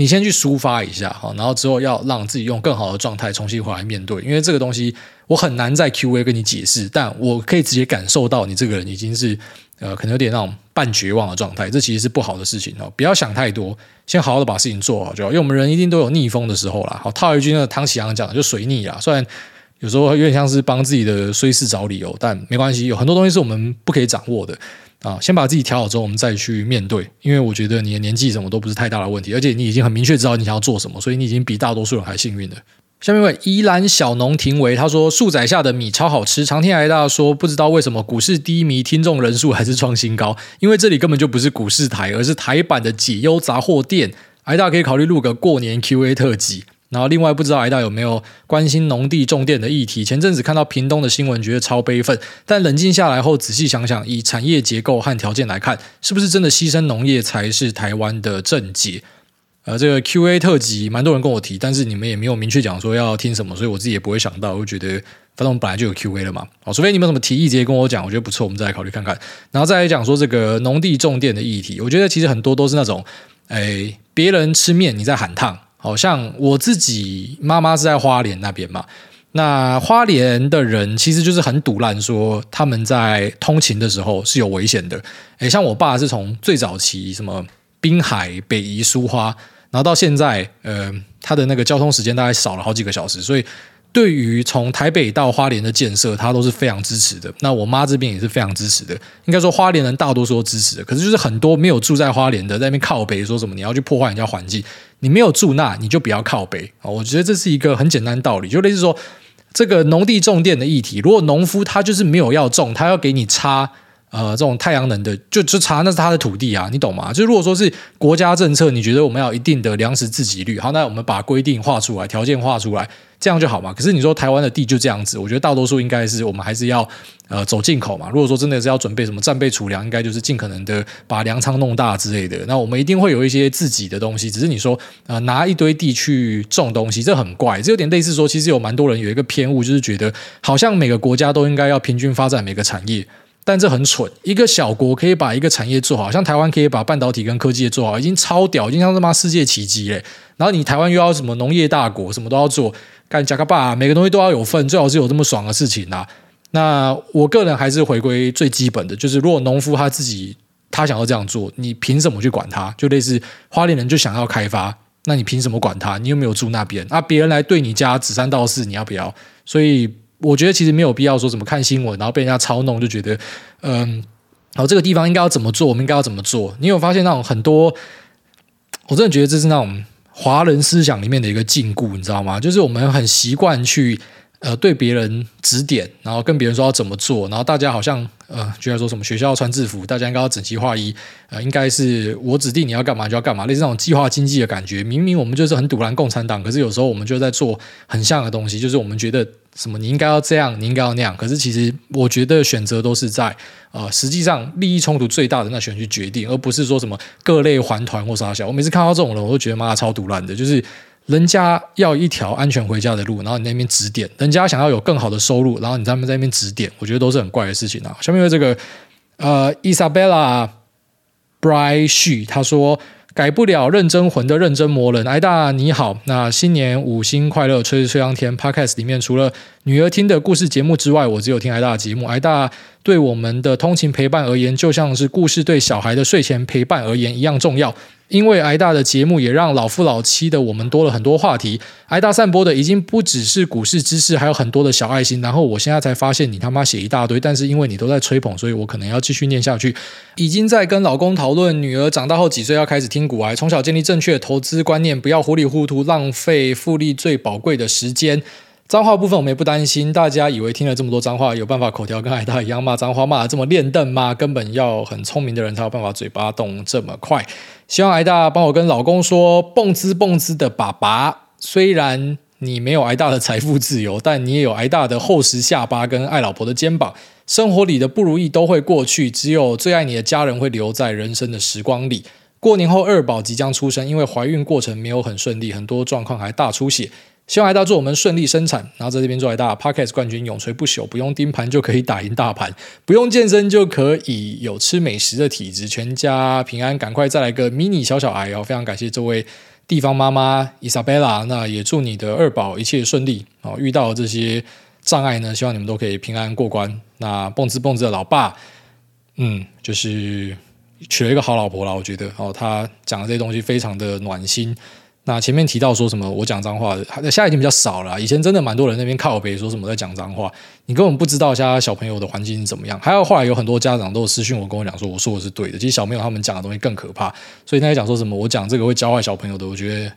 你先去抒发一下哈，然后之后要让自己用更好的状态重新回来面对，因为这个东西我很难在 Q&A 跟你解释，但我可以直接感受到你这个人已经是呃可能有点那种半绝望的状态，这其实是不好的事情哦，不要想太多，先好好的把事情做好就好，因为我们人一定都有逆风的时候啦。好，套一句那个汤启阳讲的，就水逆啦，虽然有时候有点像是帮自己的衰事找理由，但没关系，有很多东西是我们不可以掌握的。啊，先把自己调好之后，我们再去面对。因为我觉得你的年纪什么都不是太大的问题，而且你已经很明确知道你想要做什么，所以你已经比大多数人还幸运了。下面一位宜兰小农庭维他说：“数载下的米超好吃。”长天来大说：“不知道为什么股市低迷，听众人数还是创新高，因为这里根本就不是股市台，而是台版的解忧杂货店。”来大可以考虑录个过年 Q&A 特辑。然后，另外不知道挨大有没有关心农地种电的议题？前阵子看到屏东的新闻，觉得超悲愤。但冷静下来后，仔细想想，以产业结构和条件来看，是不是真的牺牲农业才是台湾的正解？呃，这个 Q&A 特辑，蛮多人跟我提，但是你们也没有明确讲说要听什么，所以我自己也不会想到。我觉得，反正我们本来就有 Q&A 了嘛。好，除非你们有什么提议，直接跟我讲，我觉得不错，我们再来考虑看看。然后再来讲说这个农地种电的议题，我觉得其实很多都是那种，哎，别人吃面，你在喊烫。好像我自己妈妈是在花莲那边嘛，那花莲的人其实就是很堵烂，说他们在通勤的时候是有危险的。诶，像我爸是从最早期什么滨海北移苏花，然后到现在，呃，他的那个交通时间大概少了好几个小时，所以。对于从台北到花莲的建设，他都是非常支持的。那我妈这边也是非常支持的。应该说，花莲人大多数都支持的。可是，就是很多没有住在花莲的，在那边靠北，说什么你要去破坏人家环境，你没有住那，你就不要靠北。我觉得这是一个很简单的道理，就类似说，这个农地种电的议题，如果农夫他就是没有要种，他要给你插。呃，这种太阳能的，就就插那是他的土地啊，你懂吗？就如果说是国家政策，你觉得我们要一定的粮食自给率，好，那我们把规定画出来，条件画出来，这样就好嘛。可是你说台湾的地就这样子，我觉得大多数应该是我们还是要呃走进口嘛。如果说真的是要准备什么战备储粮，应该就是尽可能的把粮仓弄大之类的。那我们一定会有一些自己的东西，只是你说呃拿一堆地去种东西，这很怪，这有点类似说，其实有蛮多人有一个偏误，就是觉得好像每个国家都应该要平均发展每个产业。但这很蠢，一个小国可以把一个产业做好，像台湾可以把半导体跟科技做好，已经超屌，已经像他妈世界奇迹嘞。然后你台湾又要什么农业大国，什么都要做，干加个爸，每个东西都要有份，最好是有这么爽的事情啊。那我个人还是回归最基本的，就是如果农夫他自己他想要这样做，你凭什么去管他？就类似花莲人就想要开发，那你凭什么管他？你又没有住那边，啊，别人来对你家指三道四，你要不要？所以。我觉得其实没有必要说怎么看新闻，然后被人家操弄，就觉得，嗯，好，这个地方应该要怎么做，我们应该要怎么做？你有发现那种很多，我真的觉得这是那种华人思想里面的一个禁锢，你知道吗？就是我们很习惯去呃对别人指点，然后跟别人说要怎么做，然后大家好像呃，觉得说什么学校要穿制服，大家应该要整齐划一，呃，应该是我指定你要干嘛就要干嘛，类似那种计划经济的感觉。明明我们就是很赌烂共产党，可是有时候我们就在做很像的东西，就是我们觉得。什么？你应该要这样，你应该要那样。可是其实，我觉得选择都是在呃，实际上利益冲突最大的那选去决定，而不是说什么各类环团或啥小。我每次看到这种人，我都觉得妈超赌烂的。就是人家要一条安全回家的路，然后你那边指点；人家想要有更好的收入，然后你在那边指点。我觉得都是很怪的事情啊。下面有这个呃，，Isabella Bry 旭，他说。改不了认真魂的认真魔人，艾大你好，那新年五星快乐，吹吹香天。Podcast 里面除了女儿听的故事节目之外，我只有听挨大的节目。挨大对我们的通勤陪伴而言，就像是故事对小孩的睡前陪伴而言一样重要。因为挨大的节目也让老夫老妻的我们多了很多话题。挨大散播的已经不只是股市知识，还有很多的小爱心。然后我现在才发现你他妈写一大堆，但是因为你都在吹捧，所以我可能要继续念下去。已经在跟老公讨论女儿长大后几岁要开始听股癌，从小建立正确的投资观念，不要糊里糊涂浪费复利最宝贵的时间。脏话部分我们也不担心，大家以为听了这么多脏话，有办法口条跟癌大一样骂脏话骂得这么练邓吗？根本要很聪明的人才有办法嘴巴动这么快。希望癌大帮我跟老公说，蹦滋蹦滋的爸爸，虽然你没有挨大的财富自由，但你也有挨大的厚实下巴跟爱老婆的肩膀。生活里的不如意都会过去，只有最爱你的家人会留在人生的时光里。过年后二宝即将出生，因为怀孕过程没有很顺利，很多状况还大出血。希望癌大祝我们顺利生产，然后在这边祝癌大 Podcast 冠军永垂不朽，不用盯盘就可以打赢大盘，不用健身就可以有吃美食的体质，全家平安，赶快再来个迷你小小癌哦！非常感谢这位地方妈妈 Isabella，那也祝你的二宝一切顺利哦。遇到这些障碍呢，希望你们都可以平安过关。那蹦滋蹦滋的老爸，嗯，就是娶了一个好老婆了，我觉得哦，他讲的这些东西非常的暖心。那前面提到说什么我讲脏话的，现在已经比较少了。以前真的蛮多人那边靠北说什么在讲脏话，你根本不知道现在小朋友的环境是怎么样。还有后来有很多家长都有私讯我跟我讲说，我说的是对的。其实小朋友他们讲的东西更可怕，所以那些讲说什么我讲这个会教坏小朋友的，我觉得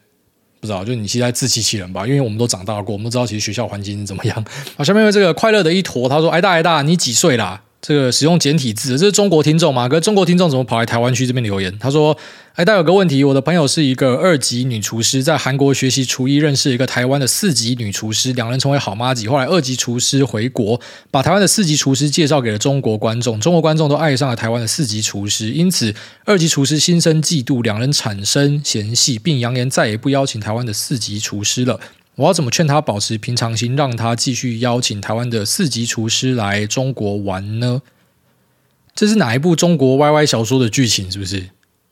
不知道，就你现在自欺欺人吧。因为我们都长大过，我们都知道其实学校环境是怎么样。[LAUGHS] 好，下面有这个快乐的一坨，他说：“挨大挨大，你几岁啦？”这个使用简体字，这是中国听众吗？可是中国听众怎么跑来台湾区这边留言？他说：“哎大有个问题，我的朋友是一个二级女厨师，在韩国学习厨艺，认识一个台湾的四级女厨师，两人成为好妈吉。后来二级厨师回国，把台湾的四级厨师介绍给了中国观众，中国观众都爱上了台湾的四级厨师，因此二级厨师心生嫉妒，两人产生嫌隙，并扬言再也不邀请台湾的四级厨师了。”我要怎么劝他保持平常心，让他继续邀请台湾的四级厨师来中国玩呢？这是哪一部中国 YY 小说的剧情？是不是？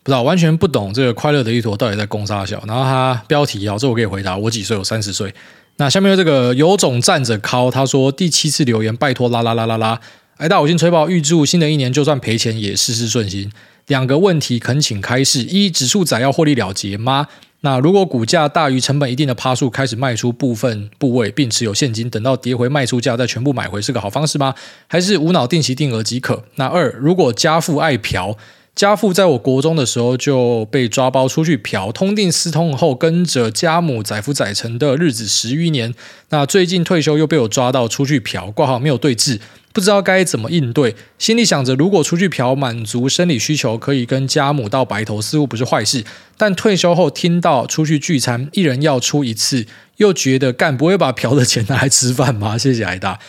不知道，完全不懂这个快乐的一坨到底在攻杀小。然后他标题啊，这我可以回答，我几岁？我三十岁。那下面这个有种站着尻，他说第七次留言，拜托啦啦啦啦啦！癌大，我先吹爆，预祝新的一年就算赔钱也事事顺心。两个问题恳请开示：一，指数仔要获利了结吗？那如果股价大于成本一定的趴数，开始卖出部分部位，并持有现金，等到跌回卖出价再全部买回，是个好方式吗？还是无脑定期定额即可？那二，如果家父爱嫖，家父在我国中的时候就被抓包出去嫖，痛定思痛后跟着家母载夫载沉的日子十余年，那最近退休又被我抓到出去嫖，挂号没有对峙。不知道该怎么应对，心里想着，如果出去嫖满足生理需求，可以跟家母到白头，似乎不是坏事。但退休后听到出去聚餐，一人要出一次，又觉得干不会把嫖的钱拿来吃饭吗？谢谢癌大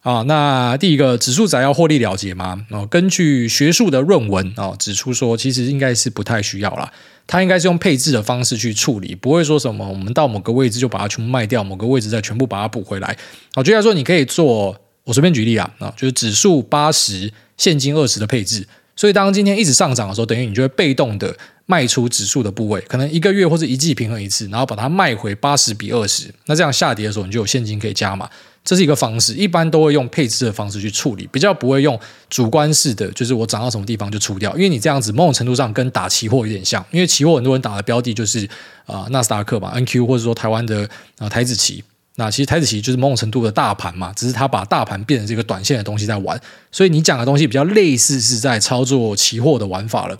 啊。那第一个指数仔要获利了结吗？哦，根据学术的论文哦指出说，其实应该是不太需要啦。它应该是用配置的方式去处理，不会说什么我们到某个位置就把它全部卖掉，某个位置再全部把它补回来。我觉得说你可以做。我随便举例啊，啊，就是指数八十，现金二十的配置。所以当今天一直上涨的时候，等于你就会被动的卖出指数的部位，可能一个月或者一季平衡一次，然后把它卖回八十比二十。那这样下跌的时候，你就有现金可以加码。这是一个方式，一般都会用配置的方式去处理，比较不会用主观式的，就是我涨到什么地方就出掉。因为你这样子某种程度上跟打期货有点像，因为期货很多人打的标的就是啊纳斯达克嘛，NQ 或者说台湾的啊台指期。那其实台指期就是某种程度的大盘嘛，只是它把大盘变成这个短线的东西在玩，所以你讲的东西比较类似是在操作期货的玩法了。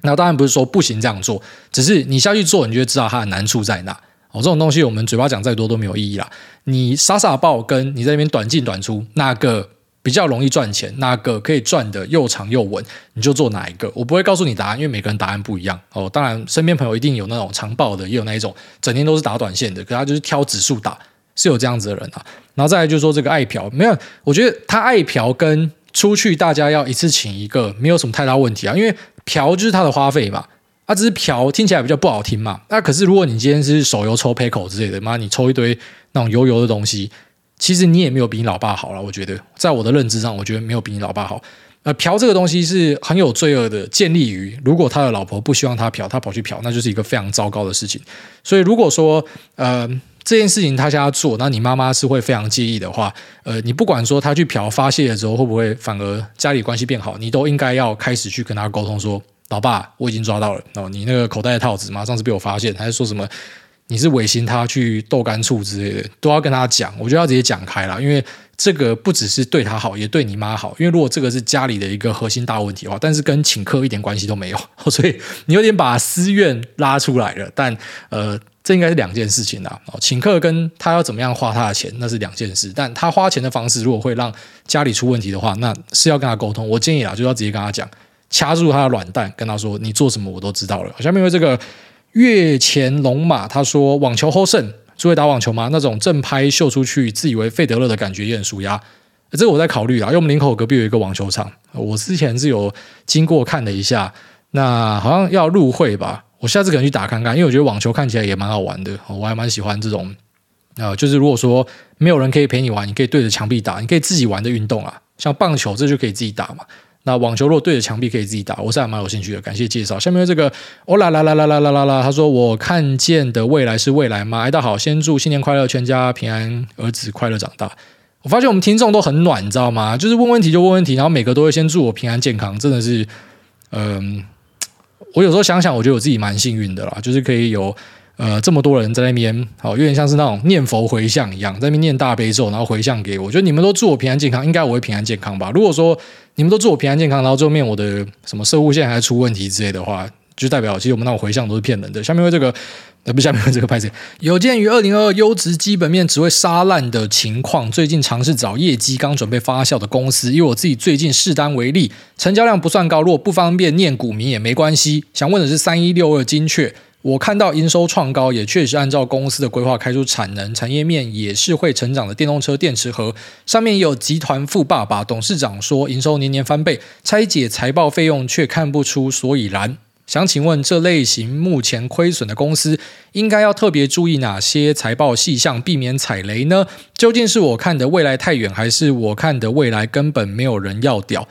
那当然不是说不行这样做，只是你下去做，你就会知道它的难处在哪。哦，这种东西我们嘴巴讲再多都没有意义啦。你傻傻报跟你在那边短进短出，哪个比较容易赚钱？哪个可以赚得又长又稳？你就做哪一个。我不会告诉你答案，因为每个人答案不一样。哦，当然身边朋友一定有那种长报的，也有那一种整天都是打短线的，可他就是挑指数打。是有这样子的人啊，然后再来就是说这个爱嫖，没有，我觉得他爱嫖跟出去大家要一次请一个没有什么太大问题啊，因为嫖就是他的花费嘛，啊，只是嫖听起来比较不好听嘛，那可是如果你今天是手游抽 Payco 之类的，妈你抽一堆那种油油的东西，其实你也没有比你老爸好了，我觉得，在我的认知上，我觉得没有比你老爸好。呃，嫖这个东西是很有罪恶的，建立于如果他的老婆不希望他嫖，他跑去嫖，那就是一个非常糟糕的事情。所以如果说呃这件事情他现在做，那你妈妈是会非常介意的话，呃，你不管说他去嫖发泄了之后会不会反而家里关系变好，你都应该要开始去跟他沟通说，老爸，我已经抓到了哦，你那个口袋的套子马上是被我发现，还是说什么？你是违心他去豆干醋之类的，都要跟他讲。我就要直接讲开了，因为这个不只是对他好，也对你妈好。因为如果这个是家里的一个核心大问题的话，但是跟请客一点关系都没有，[LAUGHS] 所以你有点把私怨拉出来了。但呃，这应该是两件事情啦。哦，请客跟他要怎么样花他的钱，那是两件事。但他花钱的方式如果会让家里出问题的话，那是要跟他沟通。我建议啦，就要直接跟他讲，掐住他的软蛋，跟他说：“你做什么我都知道了。”下面因为这个。月前龙马他说：“网球后胜，只会打网球吗？那种正拍秀出去，自以为费德勒的感觉也很舒压。这个我在考虑啊，因为我们林口隔壁有一个网球场，我之前是有经过看了一下，那好像要入会吧。我下次可能去打看看，因为我觉得网球看起来也蛮好玩的，我还蛮喜欢这种。呃，就是如果说没有人可以陪你玩，你可以对着墙壁打，你可以自己玩的运动啊，像棒球这就可以自己打嘛。”那网球如果对着墙壁可以自己打，我是还蛮有兴趣的。感谢介绍。下面这个哦啦啦啦啦啦啦啦啦，他说我看见的未来是未来吗？哎，大家好，先祝新年快乐，全家平安，儿子快乐长大。我发现我们听众都很暖，你知道吗？就是问问题就问问题，然后每个都会先祝我平安健康，真的是，嗯，我有时候想想，我觉得我自己蛮幸运的啦，就是可以有。呃，这么多人在那边，好，有点像是那种念佛回向一样，在那边念大悲咒，然后回向给我。我觉得你们都祝我平安健康，应该我会平安健康吧？如果说你们都祝我平安健康，然后最后面我的什么摄护腺还出问题之类的话，就代表其实我们那种回向都是骗人的。下面为这个，呃，不，下面为这个拍子。有鉴于二零二二优质基本面只会杀烂的情况，最近尝试找业绩刚准备发酵的公司。以我自己最近试单为例，成交量不算高，如果不方便念股名也没关系。想问的是三一六二精确。我看到营收创高，也确实按照公司的规划开出产能，产业面也是会成长的电动车电池盒。上面也有集团富爸爸董事长说营收年年翻倍，拆解财报费用却看不出所以然。想请问这类型目前亏损的公司，应该要特别注意哪些财报细项，避免踩雷呢？究竟是我看的未来太远，还是我看的未来根本没有人要屌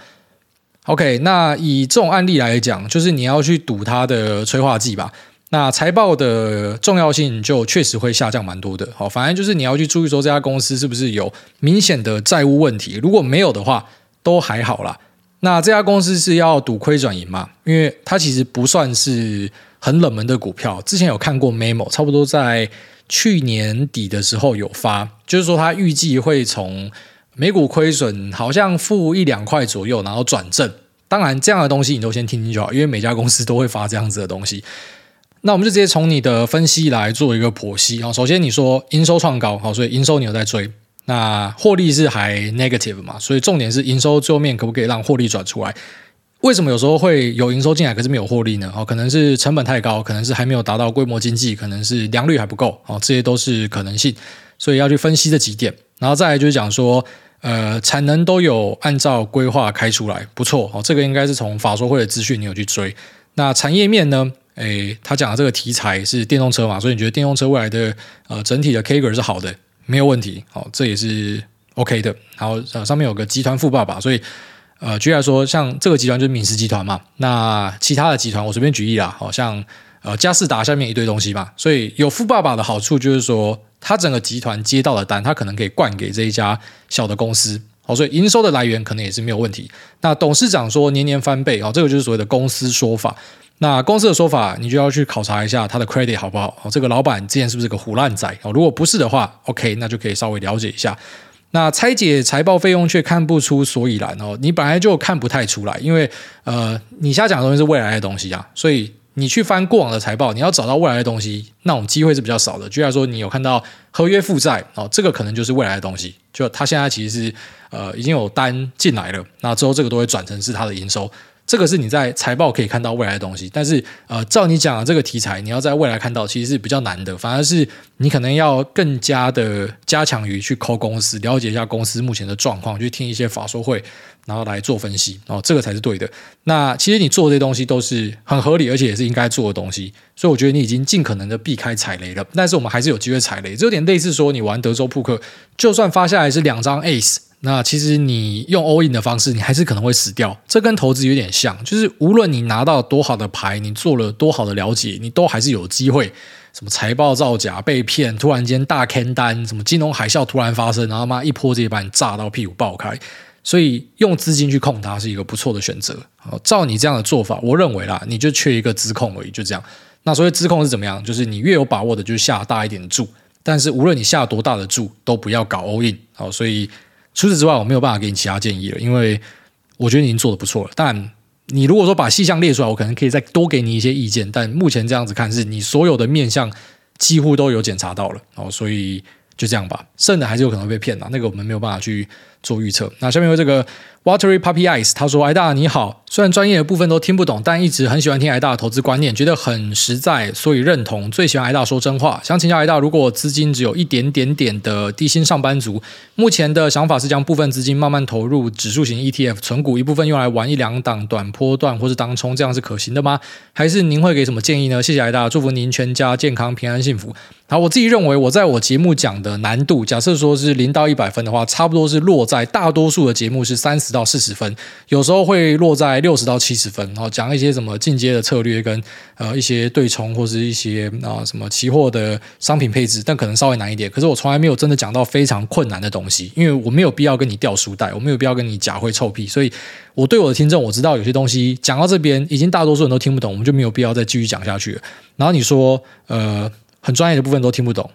？OK，那以这种案例来讲，就是你要去赌它的催化剂吧。那财报的重要性就确实会下降蛮多的，好，反正就是你要去注意说这家公司是不是有明显的债务问题，如果没有的话，都还好啦。那这家公司是要赌亏转盈嘛？因为它其实不算是很冷门的股票，之前有看过 memo，差不多在去年底的时候有发，就是说它预计会从每股亏损好像负一两块左右，然后转正。当然，这样的东西你都先听听就好，因为每家公司都会发这样子的东西。那我们就直接从你的分析来做一个剖析啊。首先你说营收创高，好，所以营收你有在追，那获利是还 negative 嘛？所以重点是营收最后面可不可以让获利转出来？为什么有时候会有营收进来，可是没有获利呢？哦，可能是成本太高，可能是还没有达到规模经济，可能是良率还不够，哦，这些都是可能性。所以要去分析这几点，然后再来就是讲说，呃，产能都有按照规划开出来，不错，哦，这个应该是从法说会的资讯你有去追。那产业面呢？诶，他讲的这个题材是电动车嘛，所以你觉得电动车未来的呃整体的 K 二是好的，没有问题，好，这也是 OK 的。然后呃上面有个集团富爸爸，所以呃举例来说，像这个集团就是敏实集团嘛，那其他的集团我随便举例啦，好像呃佳世达下面一堆东西嘛，所以有富爸爸的好处就是说，他整个集团接到的单，他可能可以灌给这一家小的公司，好，所以营收的来源可能也是没有问题。那董事长说年年翻倍，哦，这个就是所谓的公司说法。那公司的说法，你就要去考察一下他的 credit 好不好？哦，这个老板之前是不是个胡烂仔？哦，如果不是的话，OK，那就可以稍微了解一下。那拆解财报费用却看不出所以然哦，你本来就看不太出来，因为呃，你瞎讲的东西是未来的东西啊，所以你去翻过往的财报，你要找到未来的东西，那种机会是比较少的。就像说，你有看到合约负债哦，这个可能就是未来的东西，就他现在其实是呃已经有单进来了，那之后这个都会转成是他的营收。这个是你在财报可以看到未来的东西，但是呃，照你讲的这个题材，你要在未来看到，其实是比较难的。反而是你可能要更加的加强于去抠公司，了解一下公司目前的状况，去听一些法说会，然后来做分析哦，这个才是对的。那其实你做这些东西都是很合理，而且也是应该做的东西。所以我觉得你已经尽可能的避开踩雷了。但是我们还是有机会踩雷，这有点类似说你玩德州扑克，就算发下来是两张 Ace。那其实你用 all in 的方式，你还是可能会死掉。这跟投资有点像，就是无论你拿到多好的牌，你做了多好的了解，你都还是有机会什么财报造假、被骗，突然间大坑单，什么金融海啸突然发生，然后妈一波直接把你炸到屁股爆开。所以用资金去控它是一个不错的选择。照你这样的做法，我认为啦，你就缺一个资控而已，就这样。那所谓资控是怎么样？就是你越有把握的，就下大一点的注。但是无论你下多大的注，都不要搞 all in。好，所以。除此之外，我没有办法给你其他建议了，因为我觉得你已经做的不错了。但你如果说把细项列出来，我可能可以再多给你一些意见。但目前这样子看，是你所有的面向几乎都有检查到了哦，所以就这样吧。剩的还是有可能被骗的，那个我们没有办法去做预测。那下面有这个。Watery Puppy Eyes，他说：“癌大你好，虽然专业的部分都听不懂，但一直很喜欢听癌大的投资观念，觉得很实在，所以认同。最喜欢癌大说真话。想请教癌大，如果资金只有一点点点的低薪上班族，目前的想法是将部分资金慢慢投入指数型 ETF 存股，一部分用来玩一两档短波段或是当冲，这样是可行的吗？还是您会给什么建议呢？谢谢癌大，祝福您全家健康平安幸福。好，我自己认为，我在我节目讲的难度，假设说是零到一百分的话，差不多是落在大多数的节目是三十。”到四十分，有时候会落在六十到七十分，然后讲一些什么进阶的策略跟呃一些对冲或是一些啊、什么期货的商品配置，但可能稍微难一点。可是我从来没有真的讲到非常困难的东西，因为我没有必要跟你掉书袋，我没有必要跟你假会臭屁，所以我对我的听众，我知道有些东西讲到这边已经大多数人都听不懂，我们就没有必要再继续讲下去。然后你说呃很专业的部分都听不懂，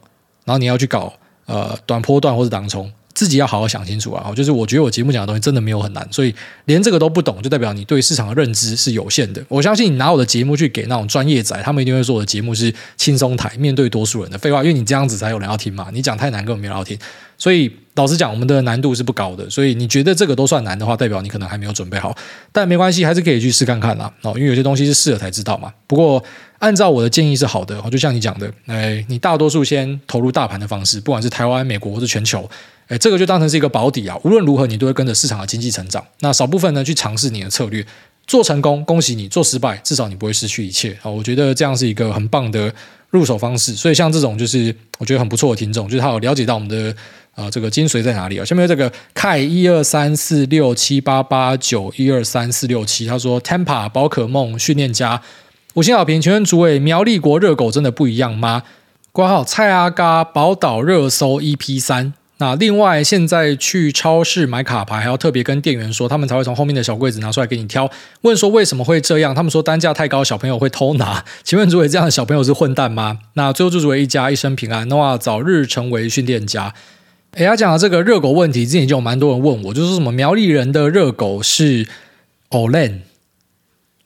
然后你要去搞呃短波段或者当冲。自己要好好想清楚啊！就是我觉得我节目讲的东西真的没有很难，所以连这个都不懂，就代表你对市场的认知是有限的。我相信你拿我的节目去给那种专业仔，他们一定会说我的节目是轻松台，面对多数人的废话，因为你这样子才有人要听嘛。你讲太难，根本没人要听。所以老实讲，我们的难度是不高的。所以你觉得这个都算难的话，代表你可能还没有准备好。但没关系，还是可以去试看看啦。哦，因为有些东西是试了才知道嘛。不过按照我的建议是好的，哦就像你讲的，哎，你大多数先投入大盘的方式，不管是台湾、美国或是全球。哎，这个就当成是一个保底啊！无论如何，你都会跟着市场的经济成长。那少部分呢，去尝试你的策略，做成功，恭喜你；做失败，至少你不会失去一切。好，我觉得这样是一个很棒的入手方式。所以像这种就是我觉得很不错的听众，就是他有了解到我们的啊、呃、这个精髓在哪里啊。下面这个 K 一二三四六七八八九一二三四六七，他说 Tampa 宝可梦训练家五星好评，请问主委苗栗国热狗真的不一样吗？挂号蔡阿嘎宝岛热搜 EP 三。那另外，现在去超市买卡牌，还要特别跟店员说，他们才会从后面的小柜子拿出来给你挑。问说为什么会这样？他们说单价太高，小朋友会偷拿。请问主委，这样的小朋友是混蛋吗？那最后祝主委一家一生平安，Noah 早日成为训练家。哎，他讲的这个热狗问题，之前就有蛮多人问我，就是什么苗栗人的热狗是 Olen，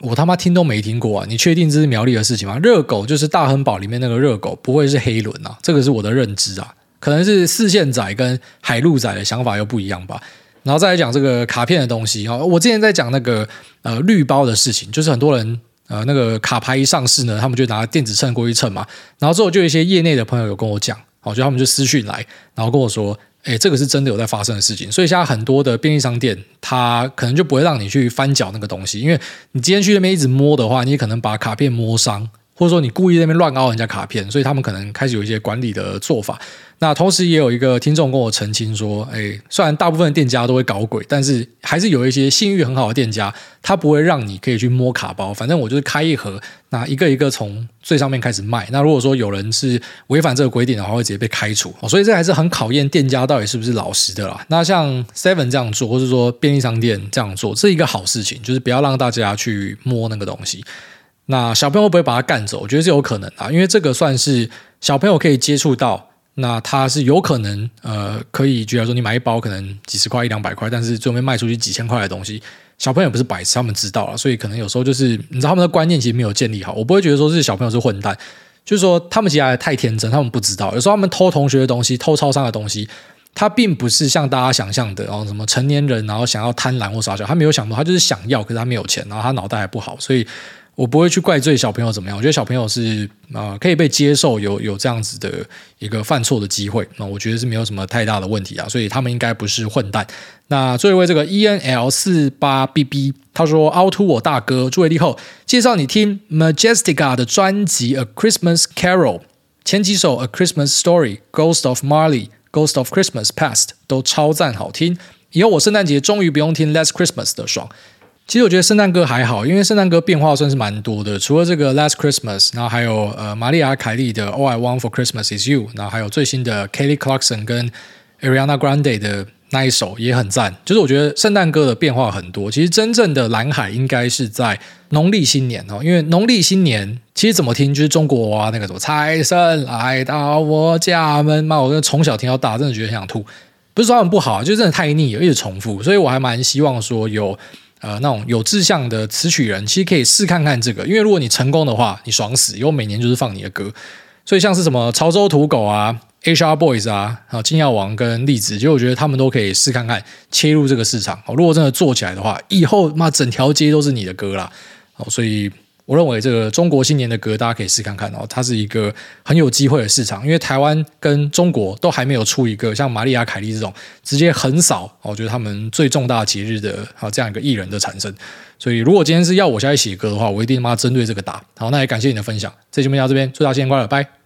我他妈听都没听过啊！你确定这是苗栗的事情吗？热狗就是大亨堡里面那个热狗，不会是黑轮啊？这个是我的认知啊。可能是四线仔跟海陆仔的想法又不一样吧，然后再来讲这个卡片的东西啊，我之前在讲那个呃绿包的事情，就是很多人呃那个卡牌一上市呢，他们就拿电子秤过去称嘛，然后之后就有一些业内的朋友有跟我讲，哦，就他们就私讯来，然后跟我说，诶，这个是真的有在发生的事情，所以现在很多的便利商店，它可能就不会让你去翻搅那个东西，因为你今天去那边一直摸的话，你可能把卡片摸伤。或者说你故意在那边乱凹人家卡片，所以他们可能开始有一些管理的做法。那同时也有一个听众跟我澄清说，哎，虽然大部分店家都会搞鬼，但是还是有一些信誉很好的店家，他不会让你可以去摸卡包。反正我就是开一盒，那一个一个从最上面开始卖。那如果说有人是违反这个规定的话，会直接被开除。所以这还是很考验店家到底是不是老实的啦。那像 Seven 这样做，或者说便利商店这样做，这是一个好事情，就是不要让大家去摸那个东西。那小朋友会不会把他干走？我觉得是有可能啊，因为这个算是小朋友可以接触到，那他是有可能呃，可以，举例说，你买一包可能几十块一两百块，但是最后面卖出去几千块的东西，小朋友不是白痴，他们知道了，所以可能有时候就是你知道他们的观念其实没有建立好。我不会觉得说是小朋友是混蛋，就是说他们其实还太天真，他们不知道，有时候他们偷同学的东西，偷超商的东西，他并不是像大家想象的，然后什么成年人然后想要贪婪或啥小，他没有想到，他就是想要，可是他没有钱，然后他脑袋还不好，所以。我不会去怪罪小朋友怎么样，我觉得小朋友是啊、可以被接受有有这样子的一个犯错的机会，那我觉得是没有什么太大的问题啊，所以他们应该不是混蛋。那最后一位这个 E N L 四八 B B 他说凹凸我大哥，诸位立后介绍你听 Majestica 的专辑 A Christmas Carol，前几首 A Christmas Story、Ghost of Marley、Ghost of Christmas Past 都超赞好听。以后我圣诞节终于不用听 Last Christmas 的爽。其实我觉得圣诞歌还好，因为圣诞歌变化算是蛮多的。除了这个 Last Christmas，然后还有呃玛丽亚凯莉的 All I Want for Christmas Is You，然后还有最新的 Kelly Clarkson 跟 Ariana Grande 的那一首也很赞。就是我觉得圣诞歌的变化很多。其实真正的蓝海应该是在农历新年哦，因为农历新年其实怎么听就是中国啊那个什么财神来到我家门嘛，我真的从小听到大，真的觉得很想吐。不是说他们不好，就真的太腻了，一直重复。所以我还蛮希望说有。呃，那种有志向的词曲人，其实可以试看看这个，因为如果你成功的话，你爽死，因为每年就是放你的歌。所以像是什么潮州土狗啊、HR Boys 啊、啊金耀王跟栗子，其实我觉得他们都可以试看看切入这个市场。哦，如果真的做起来的话，以后妈整条街都是你的歌啦。哦，所以。我认为这个中国新年的歌，大家可以试看看哦，它是一个很有机会的市场，因为台湾跟中国都还没有出一个像玛丽亚凯莉这种直接横扫，我觉得他们最重大节日的啊这样一个艺人的产生。所以如果今天是要我下去写歌的话，我一定妈针对这个打。好，那也感谢你的分享，这期节目到这边，祝大家新年快乐，拜。